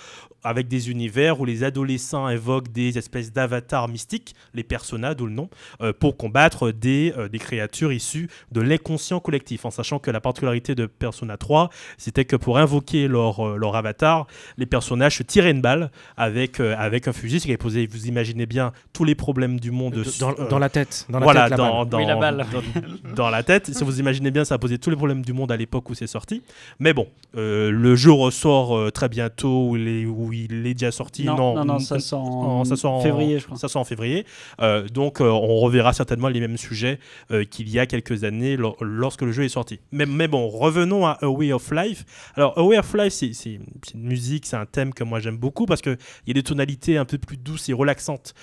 avec des univers où les adolescents invoquent des espèces d'avatars mystiques, les personas, d'où le nom, euh, pour combattre des, euh, des créatures issues de l'inconscient collectif, en sachant que la particularité de Persona 3, c'était que pour invoquer leur, euh, leur avatar, les personnages se tiraient une balle avec, euh, avec un fusil, ce qui posé, vous imaginez bien, tous les problèmes du monde. De- dans, dans la tête. Dans la voilà, tête, la dans, balle. dans, Oui, la balle. dans- dans la tête. Si vous imaginez bien, ça a posé tous les problèmes du monde à l'époque où c'est sorti. Mais bon, euh, le jeu ressort euh, très bientôt, où il est, où il est déjà sorti? Non, Non, non, non, ça sort en, en- ça sort en- février, je crois. Ça sort en février. Euh, donc, euh, on reverra certainement les mêmes sujets euh, qu'il y a quelques années lor- lorsque le jeu est sorti. Mais, mais bon, revenons à A Way of Life. Alors, A Way of Life, c'est une musique, c'est un thème que moi j'aime beaucoup parce qu'il y a des tonalités un peu plus douces et relaxantes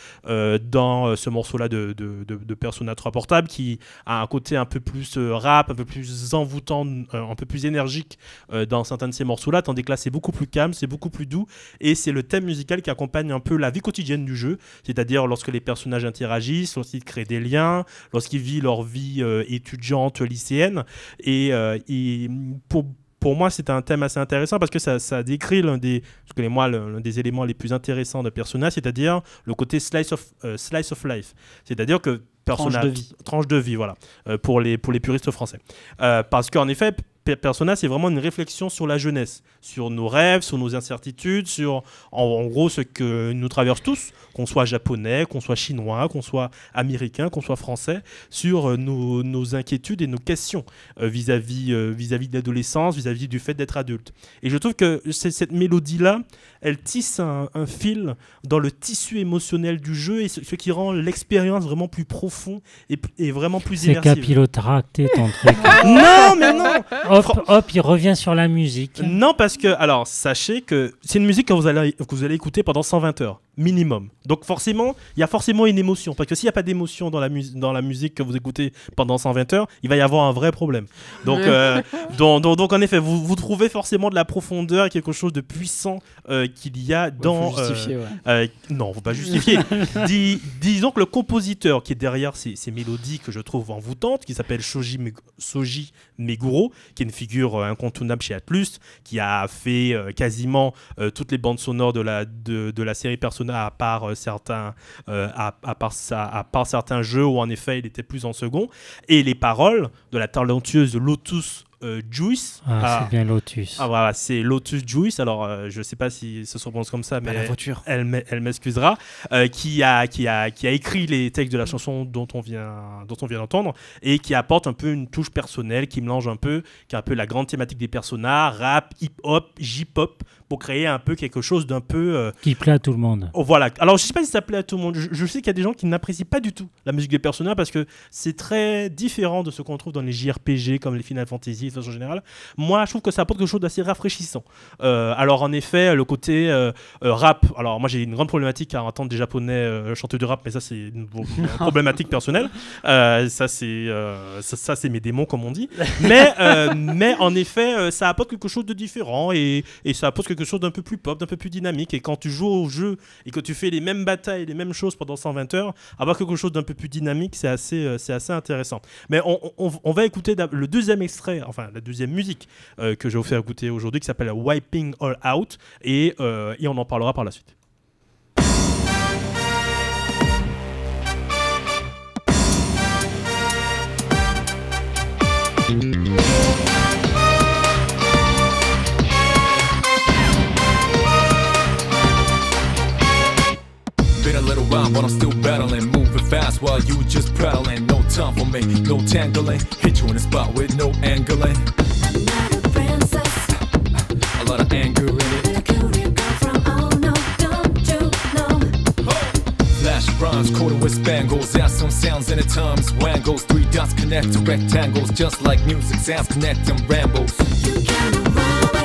dans ce morceau-là de, de, de- de Persona 3 Portable qui a un côté un peu plus rap, un peu plus envoûtant, un peu plus énergique dans certains de ces morceaux-là, tandis que là c'est beaucoup plus calme, c'est beaucoup plus doux et c'est le thème musical qui accompagne un peu la vie quotidienne du jeu, c'est-à-dire lorsque les personnages interagissent, lorsqu'ils créent des liens, lorsqu'ils vivent leur vie euh, étudiante, lycéenne. Et, euh, et pour, pour moi, c'est un thème assez intéressant parce que ça, ça décrit l'un des, je connais moi, l'un des éléments les plus intéressants de Persona, c'est-à-dire le côté slice of, euh, slice of life. C'est-à-dire que Persona, Tranche de vie. tranche de vie, voilà, euh, pour, les, pour les puristes français. Euh, parce qu'en effet, Persona, c'est vraiment une réflexion sur la jeunesse, sur nos rêves, sur nos incertitudes, sur en, en gros ce que nous traverse tous, qu'on soit japonais, qu'on soit chinois, qu'on soit américain, qu'on soit français, sur euh, nos, nos inquiétudes et nos questions euh, vis-à-vis euh, vis-à-vis de l'adolescence, vis-à-vis du fait d'être adulte. Et je trouve que c'est- cette mélodie-là, elle tisse un, un fil dans le tissu émotionnel du jeu et ce, ce qui rend l'expérience vraiment plus profond et, vraiment plus C'est immersive. capillotracté ton truc. Non, mais non hop, hop, il revient sur la musique. Non, parce que, alors, sachez que c'est une musique que vous allez, que vous allez écouter pendant 120 heures, minimum. Donc, forcément, il y a forcément une émotion. Parce que s'il n'y a pas d'émotion dans, la mus- dans la musique que vous écoutez pendant 120 heures, il va y avoir un vrai problème. Donc, euh, donc, donc, donc, en effet, vous, vous trouvez forcément de la profondeur et quelque chose de puissant euh, qu'il y a dans. Faut justifier, ouais. euh, non, faut pas justifier. Dis- disons que le compositeur qui est derrière ces, ces mélodies que je trouve envoûtantes, qui s'appelle Shoji, Meg- Meguro, qui est une figure euh, incontournable chez Atlus, qui a fait euh, quasiment euh, toutes les bandes sonores de la, de, de la série Persona, à part, euh, certains, euh, à, à part ça- à part certains jeux où en effet il était plus en second, et les paroles de la talentueuse Lotus euh, Juice. Ah, Ah, c'est bien Lotus. ah, voilà, c'est Lotus Juice. Alors, euh, je sais pas si ça se prononce comme ça, mais la voiture. elle, m'e- elle m'excusera. euh, qui, a, qui, a, qui a écrit les textes de la chanson dont on vient, dont on vient d'entendre et qui apporte un peu une touche personnelle, qui mélange un peu, qui est un peu la grande thématique des personnages, rap, hip-hop, J-pop, pour créer un peu quelque chose d'un peu. euh, Qui plaît à tout le monde. Oh, voilà. Alors, je sais pas si ça plaît à tout le monde. Je, je sais qu'il y a des gens qui n'apprécient pas du tout la musique des personnages parce que c'est très différent de ce qu'on trouve dans les JRPG comme les Final Fantasy de façon générale. Moi, je trouve que ça apporte quelque chose d'assez rafraîchissant. Euh, alors, en effet, le côté euh, rap. Alors, moi, j'ai une grande problématique à entendre des Japonais chanter du rap, mais ça, c'est une, une problématique personnelle. Ça, c'est ça, ça, c'est mes démons, comme on dit. Mais, mais en effet, ça apporte quelque chose de différent et, et ça apporte quelque chose d'un peu plus pop, d'un peu plus dynamique. Et quand tu joues au jeu et que tu fais les mêmes batailles, les mêmes choses pendant 120 heures, avoir quelque chose d'un peu plus dynamique, c'est assez, euh, c'est assez intéressant. Mais on, va écouter le deuxième extrait, enfin la deuxième musique euh, que je vais vous faire écouter aujourd'hui, qui s'appelle Wiping All Out, et, euh, et on en parlera par la suite. Around, but I'm still battling. Moving fast while you just prattling. No time for me, no tangling. Hit you in the spot with no angling. A princess. A lot of anger in it. Rhymes, quarter with spangles. Add some sounds in the times. Wangles, three dots connect to rectangles. Just like music sounds connect and rambles. Hell now,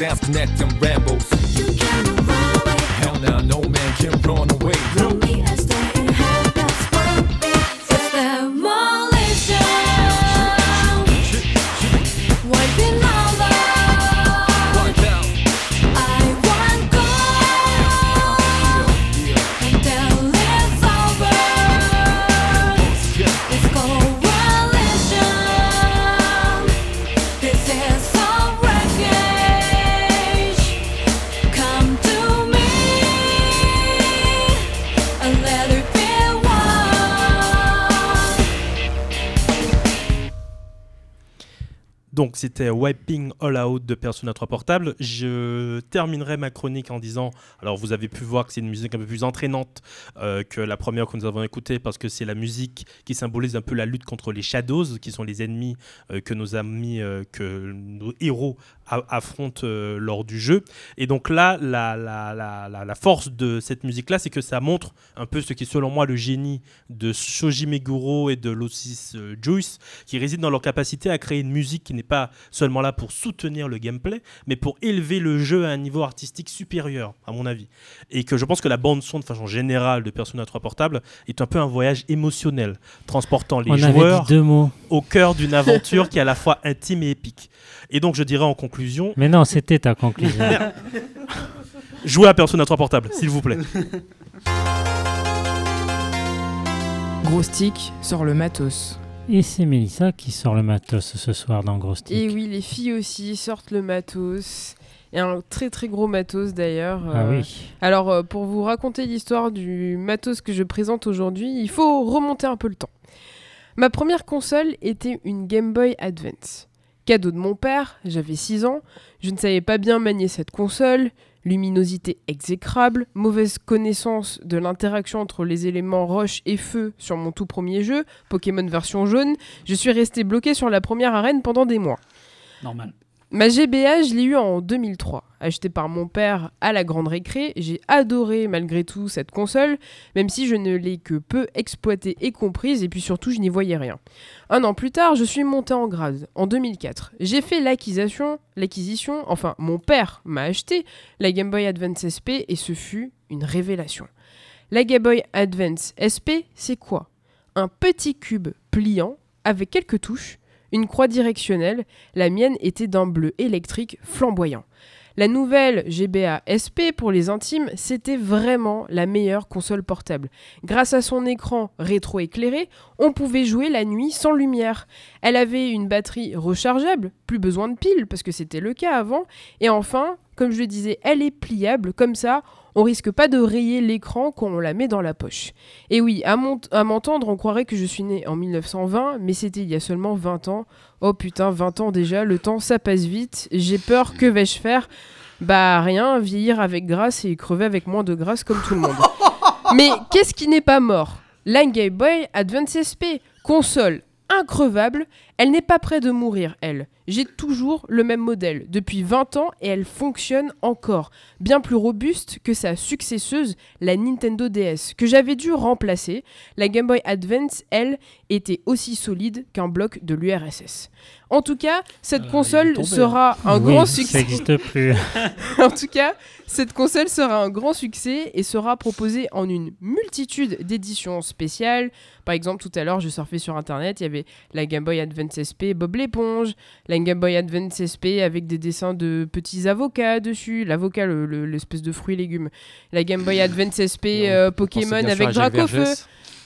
sounds connect and Donc c'était Wiping All Out de Persona 3 Portable. Je terminerai ma chronique en disant, alors vous avez pu voir que c'est une musique un peu plus entraînante euh, que la première que nous avons écoutée parce que c'est la musique qui symbolise un peu la lutte contre les Shadows, qui sont les ennemis euh, que nos amis, euh, que nos héros affrontent lors du jeu. Et donc là, la, force de cette musique-là, c'est que ça montre un peu ce qui est selon moi le génie de Shoji Meguro et de Losis Juice, qui réside dans leur capacité à créer une musique qui n'est pas seulement là pour soutenir le gameplay, mais pour élever le jeu à un niveau artistique supérieur, à mon avis. Et que je pense que la bande-son, de façon générale, de Persona 3 Portable est un peu un voyage émotionnel, transportant les On joueurs deux mots. au cœur d'une aventure qui est à la fois intime et épique. Et donc je dirais en conclusion, Mais non, c'était ta conclusion. Jouez à Persona 3 Portable, s'il vous plaît. Gros stick sort le matos. Et c'est Mélissa qui sort le matos ce soir dans Gros Stick. Et oui, les filles aussi sortent le matos. Et un très très gros matos d'ailleurs. Ah Euh, oui. Alors euh, pour vous raconter l'histoire du matos que je présente aujourd'hui, il faut remonter un peu le temps. Ma première console était une Game Boy Advance. Cadeau de mon père, j'avais 6 ans, je ne savais pas bien manier cette console, luminosité exécrable, mauvaise connaissance de l'interaction entre les éléments roche et feu sur mon tout premier jeu, Pokémon version jaune, je suis resté bloqué sur la première arène pendant des mois. Normal. Ma GBA, je l'ai eu en 2003, achetée par mon père à la grande récré. J'ai adoré malgré tout cette console, même si je ne l'ai que peu exploitée et comprise, et puis surtout je n'y voyais rien. Un an plus tard, je suis monté en grade, en 2004. J'ai fait l'acquisition, l'acquisition, enfin mon père m'a acheté la Game Boy Advance SP, et ce fut une révélation. La Game Boy Advance SP, c'est quoi? Un petit cube pliant avec quelques touches une croix directionnelle, la mienne était d'un bleu électrique flamboyant. La nouvelle GBA SP pour les intimes, c'était vraiment la meilleure console portable. Grâce à son écran rétro-éclairé, on pouvait jouer la nuit sans lumière. Elle avait une batterie rechargeable, plus besoin de piles parce que c'était le cas avant. Et enfin, comme je le disais, elle est pliable, comme ça, on risque pas de rayer l'écran quand on la met dans la poche. Et oui, à m'entendre, on croirait que je suis né en 1920, mais c'était il y a seulement 20 ans. Oh putain, 20 ans déjà, le temps ça passe vite. J'ai peur, que vais-je faire? Bah rien, vieillir avec grâce et crever avec moins de grâce comme tout le monde. Mais qu'est-ce qui n'est pas mort? La Game Boy Advance SP, console increvable, elle n'est pas près de mourir, elle. J'ai toujours le même modèle depuis 20 ans et elle fonctionne encore, bien plus robuste que sa successeuse, la Nintendo DS, que j'avais dû remplacer. La Game Boy Advance, elle, était aussi solide qu'un bloc de l'URSS. En tout cas, cette Euh, console tombé, sera un Oui, grand Ça succès. n'existe plus. en tout cas, cette console sera un grand succès et sera proposée en une multitude d'éditions spéciales. Par exemple, tout à l'heure, je surfais sur internet, il y avait la Game Boy Advance SP Bob l'éponge, la Game Boy Advance SP avec des dessins de petits avocats dessus, l'avocat, le- le- l'espèce de fruit et légumes, la Game Boy Advance SP euh, Pokémon avec Dracofeu.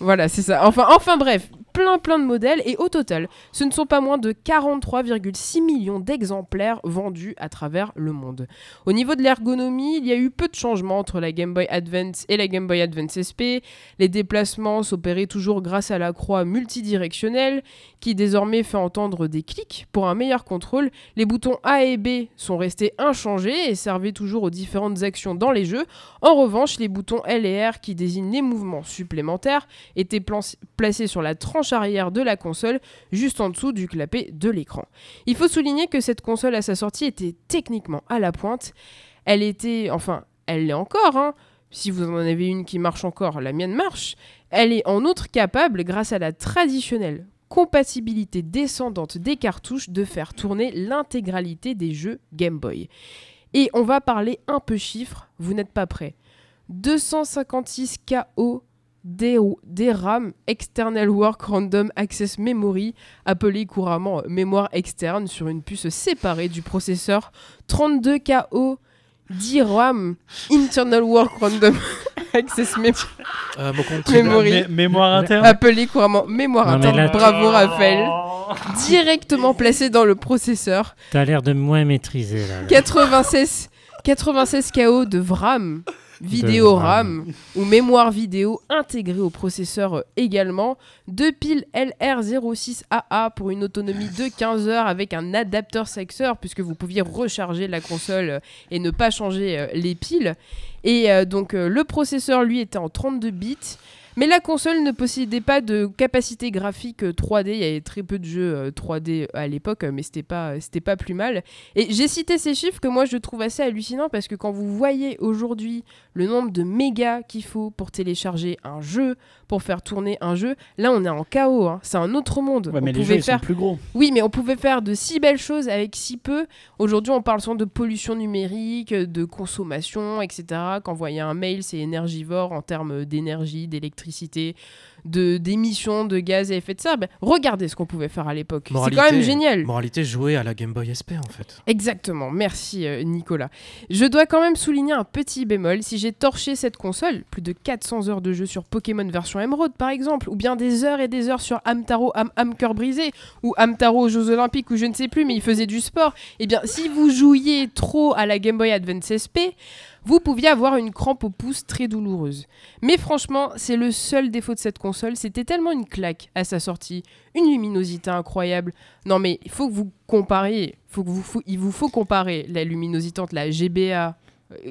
Voilà, c'est ça. Enfin, enfin bref, plein plein de modèles et au total, ce ne sont pas moins de 43,6 millions d'exemplaires vendus à travers le monde. Au niveau de l'ergonomie, il y a eu peu de changements entre la Game Boy Advance et la Game Boy Advance SP. Les déplacements s'opéraient toujours grâce à la croix multidirectionnelle qui désormais fait entendre des clics pour un meilleur contrôle. Les boutons A et B sont restés inchangés et servaient toujours aux différentes actions dans les jeux. En revanche, les boutons L et R qui désignent les mouvements supplémentaires étaient plan- placés sur la tranche arrière de la console, juste en dessous du clapet de l'écran. Il faut souligner que cette console à sa sortie était techniquement à la pointe. Elle était, enfin, elle l'est encore, hein. Si vous en avez une qui marche encore, la mienne marche. Elle est en outre capable, grâce à la traditionnelle compatibilité descendante des cartouches, de faire tourner l'intégralité des jeux Game Boy. Et on va parler un peu chiffres, vous n'êtes pas prêts. 256 KO des, des RAM External Work Random Access Memory, appelé couramment euh, mémoire externe, sur une puce séparée du processeur. 32 KO 10 RAM Internal Work Random Access Memory. Euh, mon compte Memory. Mé- mémoire interne. Appelé couramment mémoire Non, interne. là, Bravo Raphaël. Directement placé dans le processeur. T'as l'air de moins maîtriser là. 96, 96 KO de VRAM, vidéo RAM. Ou mémoire vidéo intégrée au processeur euh, également. Deux piles LR06AA pour une autonomie de 15 heures avec un adapteur 6 heures puisque vous pouviez recharger la console euh, et ne pas changer euh, les piles. Et donc le processeur lui était en 32 bits. Mais la console ne possédait pas de capacité graphique euh, 3D. Il y avait très peu de jeux euh, 3D à l'époque, euh, mais c'était pas, euh, c'était pas plus mal. Et j'ai cité ces chiffres que moi je trouve assez hallucinants parce que quand vous voyez aujourd'hui le nombre de mégas qu'il faut pour télécharger un jeu, pour faire tourner un jeu, là on est en chaos. hein. C'est un autre monde. Ouais, On mais les pouvait jeux ils sont plus gros. oui, mais on pouvait faire de si belles choses avec si peu. Aujourd'hui, on parle souvent de pollution numérique, de consommation, etc. Qu'envoyer un mail, c'est énergivore en termes d'énergie, d'électricité, l'électricité, de d'émissions de gaz à effet de serre. Ben, regardez ce qu'on pouvait faire à l'époque. C'est quand même génial. Moralité, jouer à la Game Boy SP en fait. Exactement, merci euh, Nicolas. Je dois quand même souligner un petit bémol. Si j'ai torché cette console, plus de 400 heures de jeu sur Pokémon version Emerald par exemple, ou bien des heures et des heures sur Amtaro Am Am Cœur Brisé, ou Amtaro aux Jeux Olympiques, ou je ne sais plus, mais il faisait du sport, eh bien si vous jouiez trop à la Game Boy Advance SP, vous pouviez avoir une crampe au pouce très douloureuse. Mais franchement, c'est le seul défaut de cette console, c'était tellement une claque à sa sortie, une luminosité incroyable. Non mais il faut que vous compariez, faut que vous, il vous faut comparer la luminosité entre la GBA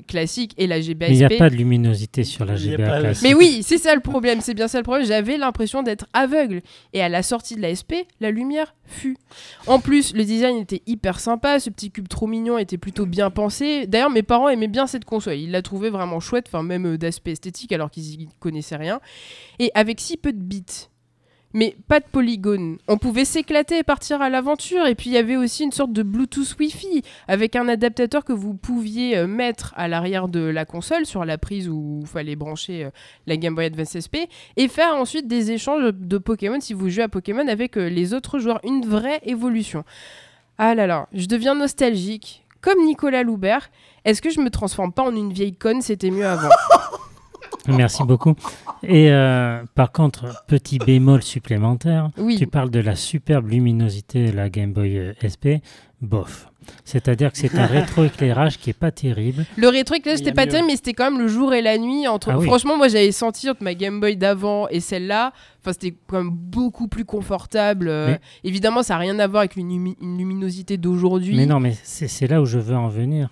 classique et la GBA Mais il n'y a pas de luminosité sur la GBA classique. Mais oui, c'est ça le problème, c'est bien ça le problème. J'avais l'impression d'être aveugle. Et à la sortie de la SP, la lumière fut. En plus, le design était hyper sympa, ce petit cube trop mignon était plutôt bien pensé. D'ailleurs, mes parents aimaient bien cette console, ils la trouvaient vraiment chouette, enfin même euh, d'aspect esthétique alors qu'ils y connaissaient rien. Et avec si peu de bits. Mais pas de polygones. On pouvait s'éclater et partir à l'aventure. Et puis il y avait aussi une sorte de Bluetooth Wi-Fi avec un adaptateur que vous pouviez euh, mettre à l'arrière de la console sur la prise où il fallait brancher euh, la Game Boy Advance SP et faire ensuite des échanges de Pokémon si vous jouez à Pokémon avec euh, les autres joueurs. Une vraie évolution. Ah là là, je deviens nostalgique. Comme Nicolas Loubert, est-ce que je me transforme pas en une vieille conne? C'était mieux avant. Merci beaucoup. Et euh, par contre, petit bémol supplémentaire, Oui. tu parles de la superbe luminosité de la Game Boy euh, SP, bof. C'est-à-dire que c'est un rétroéclairage qui est pas terrible. Le rétroéclairage, c'était pas mieux. terrible, mais c'était quand même le jour et la nuit. Entre... Ah oui. Franchement, moi, j'avais senti entre ma Game Boy d'avant et celle-là, Enfin, c'était quand même beaucoup plus confortable. euh, Mais- Évidemment, ça n'a rien à voir avec une, lumi- une luminosité d'aujourd'hui. Mais non, mais c'est c'est là où je veux en venir.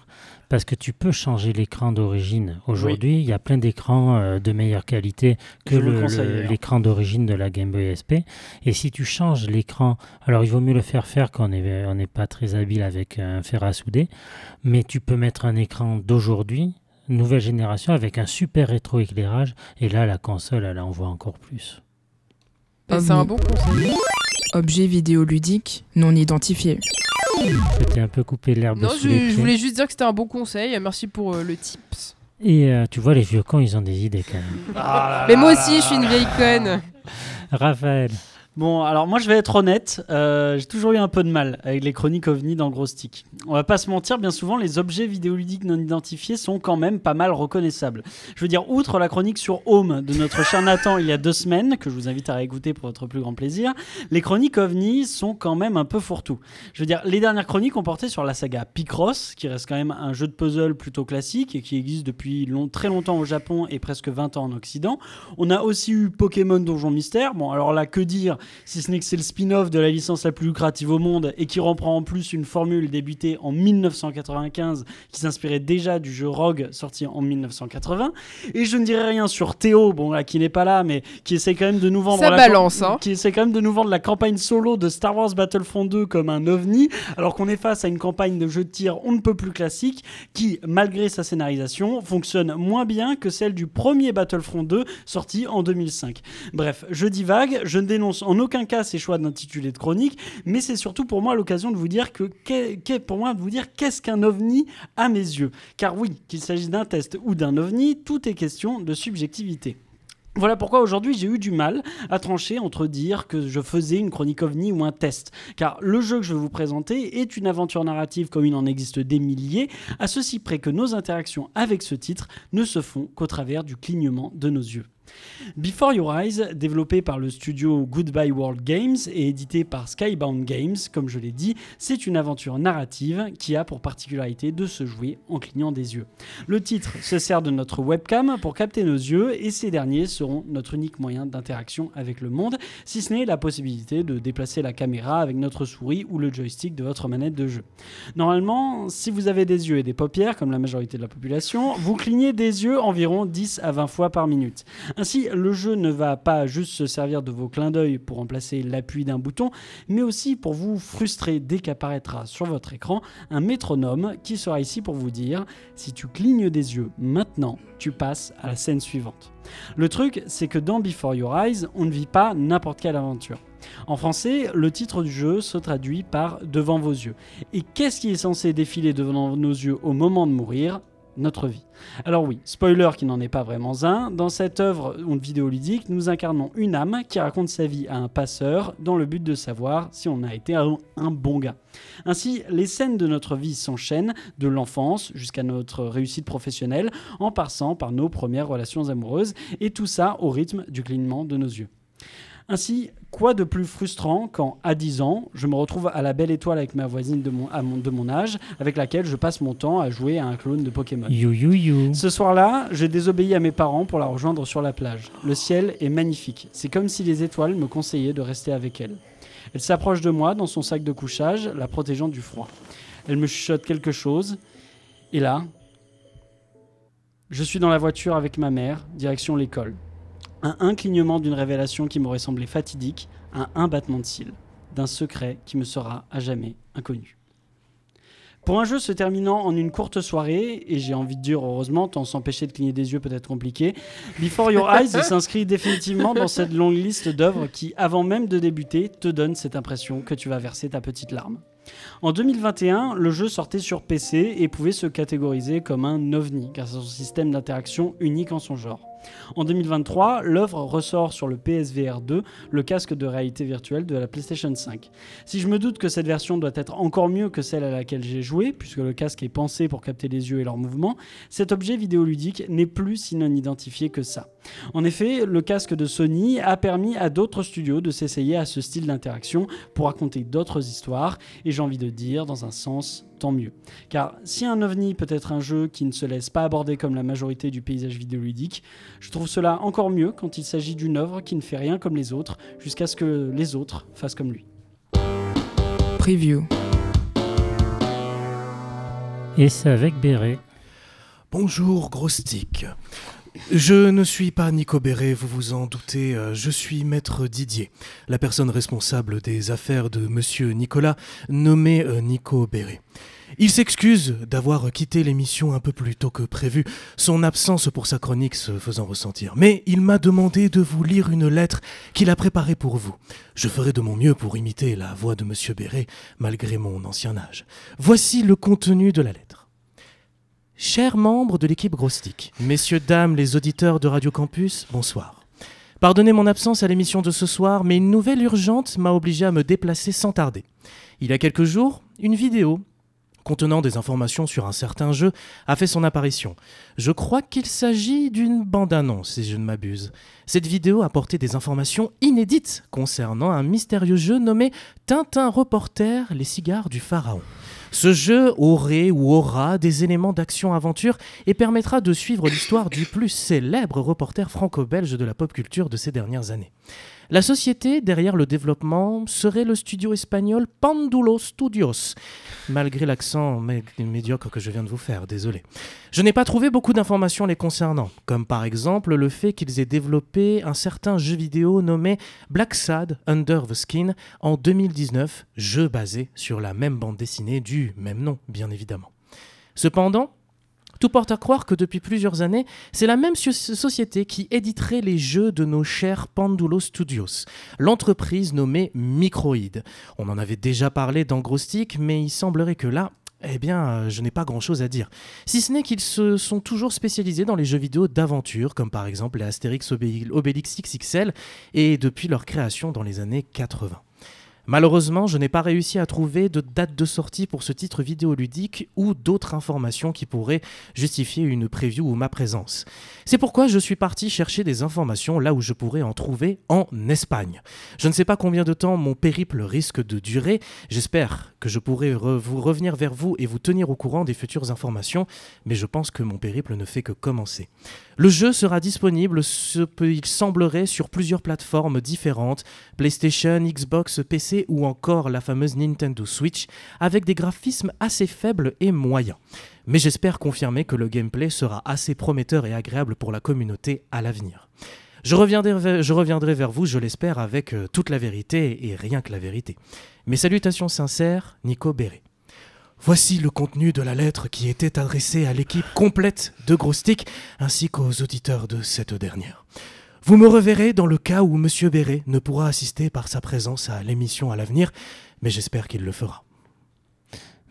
Parce que tu peux changer l'écran d'origine. Aujourd'hui, il y a plein d'écrans euh, de meilleure qualité que l'écran d'origine de la Game Boy SP. Et si tu changes l'écran, alors il vaut mieux le faire faire quand on n'est on pas très habile avec un fer à souder, mais tu peux mettre un écran d'aujourd'hui, nouvelle génération, avec un super rétroéclairage. Et là, la console, elle en voit encore plus. Bah, c'est un bon conseil. Objet vidéoludique non identifié. Je t'ai un peu coupé l'herbe Non, sous je, les je voulais juste dire que c'était un bon conseil. Merci pour euh, le tips. Et euh, tu vois, les vieux cons, ils ont des idées quand même. Ah Mais moi aussi, je suis une vieille conne. Raphaël. Bon, alors moi je vais être honnête, euh, j'ai toujours eu un peu de mal avec les chroniques ovni dans Gros Stick. On va pas se mentir, bien souvent les objets vidéoludiques non identifiés sont quand même pas mal reconnaissables. Je veux dire, outre la chronique sur Home de notre cher Nathan il y a deux semaines, que je vous invite à réécouter pour votre plus grand plaisir, les chroniques ovni sont quand même un peu fourre-tout. Je veux dire, les dernières chroniques ont porté sur la saga Picross, qui reste quand même un jeu de puzzle plutôt classique et qui existe depuis long- très longtemps au Japon et presque 20 ans en Occident. On a aussi eu Pokémon Donjon Mystère. Bon, alors là, que dire si ce n'est que c'est le spin-off de la licence la plus lucrative au monde et qui reprend en plus une formule débutée en 1995 qui s'inspirait déjà du jeu Rogue sorti en 1980. Et je ne dirai rien sur Théo, bon là qui n'est pas là, mais qui essaie quand même de nous vendre Ça la balance, hein. qui essaie quand même de nous vendre la campagne solo de Star Wars Battlefront 2 comme un ovni, alors qu'on est face à une campagne de jeu de tir on ne peut plus classique qui, malgré sa scénarisation, fonctionne moins bien que celle du premier Battlefront 2 sorti en 2005. Bref, je divague, je ne dénonce en aucun cas ces choix d'intitulé de chronique, mais c'est surtout pour moi l'occasion de vous dire que, pour moi, de vous dire qu'est-ce qu'un ovni à mes yeux. Car oui, qu'il s'agisse d'un test ou d'un ovni, tout est question de subjectivité. Voilà pourquoi aujourd'hui j'ai eu du mal à trancher entre dire que je faisais une chronique ovni ou un test. Car le jeu que je vais vous présenter est une aventure narrative comme il en existe des milliers, à ceci près que nos interactions avec ce titre ne se font qu'au travers du clignement de nos yeux. Before Your Eyes, développé par le studio Goodbye World Games et édité par Skybound Games, comme je l'ai dit, c'est une aventure narrative qui a pour particularité de se jouer en clignant des yeux. Le titre se sert de notre webcam pour capter nos yeux et ces derniers seront notre unique moyen d'interaction avec le monde, si ce n'est la possibilité de déplacer la caméra avec notre souris ou le joystick de votre manette de jeu. Normalement, si vous avez des yeux et des paupières, comme la majorité de la population, vous clignez des yeux environ 10 à 20 fois par minute. Ainsi, le jeu ne va pas juste se servir de vos clins d'œil pour remplacer l'appui d'un bouton, mais aussi pour vous frustrer dès qu'apparaîtra sur votre écran un métronome qui sera ici pour vous dire si tu clignes des yeux maintenant, tu passes à la scène suivante. Le truc, c'est que dans Before Your Eyes, on ne vit pas n'importe quelle aventure. En français, le titre du jeu se traduit par Devant vos yeux. Et qu'est-ce qui est censé défiler devant nos yeux au moment de mourir? Notre vie. Alors oui, spoiler qui n'en est pas vraiment un, dans cette œuvre vidéoludique, nous incarnons une âme qui raconte sa vie à un passeur dans le but de savoir si on a été un, un bon gars. Ainsi, les scènes de notre vie s'enchaînent de l'enfance jusqu'à notre réussite professionnelle en passant par nos premières relations amoureuses et tout ça au rythme du clignement de nos yeux. Ainsi, quoi de plus frustrant quand, à 10 ans, je me retrouve à la belle étoile avec ma voisine de mon, à mon- de mon âge, avec laquelle je passe mon temps à jouer à un clone de Pokémon. You, you, you. Ce soir-là, j'ai désobéi à mes parents pour la rejoindre sur la plage. Le ciel est magnifique. C'est comme si les étoiles me conseillaient de rester avec elle. Elle s'approche de moi dans son sac de couchage, la protégeant du froid. Elle me chuchote quelque chose. Et là, je suis dans la voiture avec ma mère, direction l'école. Un un clignement d'une révélation qui m'aurait semblé fatidique, un un battement de cils, d'un secret qui me sera à jamais inconnu. Pour un jeu se terminant en une courte soirée, et j'ai envie de dire heureusement, tant s'empêcher de cligner des yeux peut être compliqué, Before Your Eyes s'inscrit définitivement dans cette longue liste d'œuvres qui, avant même de débuter, te donne cette impression que tu vas verser ta petite larme. En 2021, le jeu sortait sur PC et pouvait se catégoriser comme un ovni, grâce à son système d'interaction unique en son genre. En 2023, l'œuvre ressort sur le PSVR 2, le casque de réalité virtuelle de la PlayStation 5. Si je me doute que cette version doit être encore mieux que celle à laquelle j'ai joué, puisque le casque est pensé pour capter les yeux et leurs mouvements, cet objet vidéoludique n'est plus si non identifié que ça. En effet, le casque de Sony a permis à d'autres studios de s'essayer à ce style d'interaction pour raconter d'autres histoires, et j'ai envie de dire, dans un sens, tant mieux. Car si un ovni peut être un jeu qui ne se laisse pas aborder comme la majorité du paysage vidéoludique, je trouve cela encore mieux quand il s'agit d'une œuvre qui ne fait rien comme les autres, jusqu'à ce que les autres fassent comme lui. Preview. Et c'est avec Béret. Bonjour, gros stick. Je ne suis pas Nico Béret, vous vous en doutez, euh, je suis maître Didier, la personne responsable des affaires de monsieur Nicolas, nommé euh, Nico Béret. Il s'excuse d'avoir quitté l'émission un peu plus tôt que prévu, son absence pour sa chronique se faisant ressentir. Mais il m'a demandé de vous lire une lettre qu'il a préparée pour vous. Je ferai de mon mieux pour imiter la voix de monsieur Béret, malgré mon ancien âge. Voici le contenu de la lettre. Chers membres de l'équipe Grostic, messieurs, dames, les auditeurs de Radio Campus, bonsoir. Pardonnez mon absence à l'émission de ce soir, mais une nouvelle urgente m'a obligé à me déplacer sans tarder. Il y a quelques jours, une vidéo contenant des informations sur un certain jeu a fait son apparition. Je crois qu'il s'agit d'une bande-annonce, si je ne m'abuse. Cette vidéo apportait des informations inédites concernant un mystérieux jeu nommé Tintin Reporter, les cigares du pharaon. Ce jeu aurait ou aura des éléments d'action-aventure et permettra de suivre l'histoire du plus célèbre reporter franco-belge de la pop culture de ces dernières années. La société derrière le développement serait le studio espagnol Pandulo Studios, malgré l'accent mé- médiocre que je viens de vous faire, désolé. Je n'ai pas trouvé beaucoup d'informations les concernant, comme par exemple le fait qu'ils aient développé un certain jeu vidéo nommé Black Sad Under the Skin en 2019, jeu basé sur la même bande dessinée du même nom, bien évidemment. Cependant, tout porte à croire que depuis plusieurs années, c'est la même so- société qui éditerait les jeux de nos chers Pandulo Studios, l'entreprise nommée Microïd. On en avait déjà parlé dans Grostic, mais il semblerait que là, eh bien, euh, je n'ai pas grand-chose à dire. Si ce n'est qu'ils se sont toujours spécialisés dans les jeux vidéo d'aventure, comme par exemple les Astérix Obé- Obélix XXL, et depuis leur création dans les années 80. Malheureusement, je n'ai pas réussi à trouver de date de sortie pour ce titre vidéoludique ou d'autres informations qui pourraient justifier une preview ou ma présence. C'est pourquoi je suis parti chercher des informations là où je pourrais en trouver en Espagne. Je ne sais pas combien de temps mon périple risque de durer. J'espère que je pourrai vous revenir vers vous et vous tenir au courant des futures informations, mais je pense que mon périple ne fait que commencer. Le jeu sera disponible, ce peut- il semblerait, sur plusieurs plateformes différentes, PlayStation, Xbox, PC ou encore la fameuse Nintendo Switch, avec des graphismes assez faibles et moyens. Mais j'espère confirmer que le gameplay sera assez prometteur et agréable pour la communauté à l'avenir. Je reviendrai, vers- vous, je l'espère, avec euh, toute la vérité et rien que la vérité. Mes salutations sincères, Nico Béret. Voici le contenu de la lettre qui était adressée à l'équipe complète de Grostic ainsi qu'aux auditeurs de cette dernière. Vous me reverrez dans le cas où Monsieur Béret ne pourra assister par sa présence à l'émission à l'avenir, mais j'espère qu'il le fera.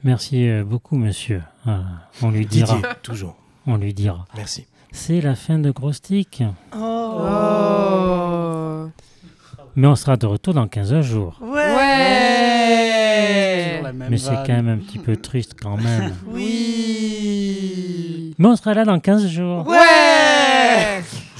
Merci euh, beaucoup, monsieur. Ah, on lui dira. Didier, toujours. On lui dira. Merci. C'est la fin de Grostic. Oh. Mais on sera de retour dans 15 jours. Ouais. Mais c'est quand même un petit peu triste quand même. Oui. Mais on sera là dans 15 jours. Ouais.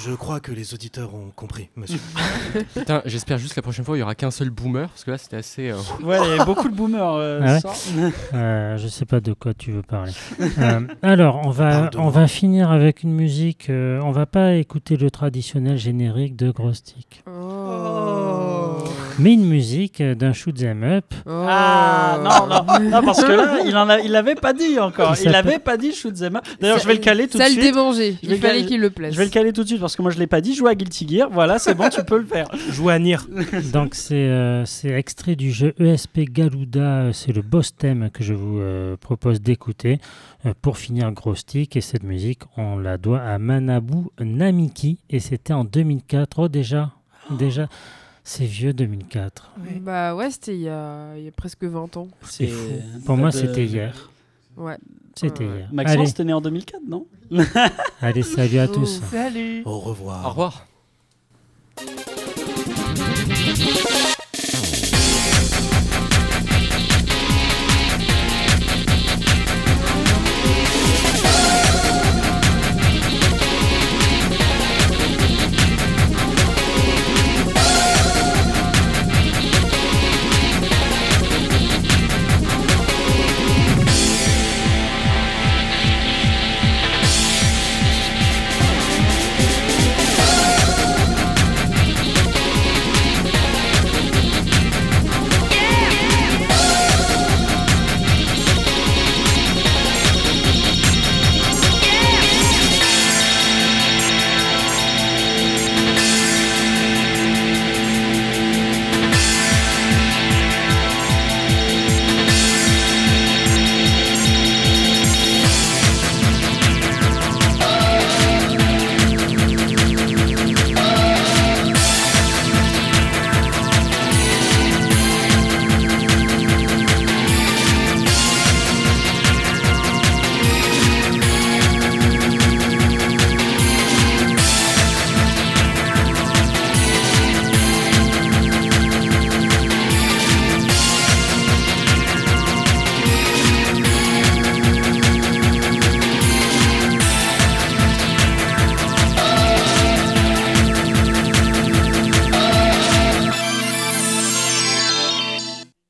Je crois que les auditeurs ont compris, monsieur. Putain, j'espère juste que la prochaine fois, il y aura qu'un seul boomer, parce que là, c'était assez. euh, Ouais, il y avait beaucoup de boomers. euh, Ah ouais. Euh, je sais pas de quoi tu veux parler. Euh, alors, on va, Parle de on moi. va finir avec une musique. euh, on va pas écouter le traditionnel générique de Grostic, Oh. Mais une musique euh, d'un shoot 'em up. Oh. Ah non, non, non, parce que là, il en a, il l'avait pas dit encore. Il Il s'appelle- avait pas dit shoot 'em up. D'ailleurs, je vais le caler tout de Ça le suite. démangeait. Je vais Il fallait caler- qu'il le place. Je vais le caler tout de suite parce que moi je l'ai pas dit. Joue à Guilty Gear. Voilà, c'est bon, tu peux le faire. Jouer à Nier. Donc, c'est euh, c'est extrait du jeu ESP Galuda. euh, C'est le boss thème que je vous euh, propose d'écouter euh, pour finir Grostic. Et cette musique, on la doit à Manabu Namiki. Et c'était en 2004. Oh, déjà Déjà C'est vieux 2004. Bah ouais, c'était il y a, il y a presque 20 ans. C'est fou. Pour moi, de- c'était hier. Ouais. C'était hier. Maxence, Allez, t'es né en 2004, non allez, salut à Oh. tous. Salut. Au revoir. Au revoir.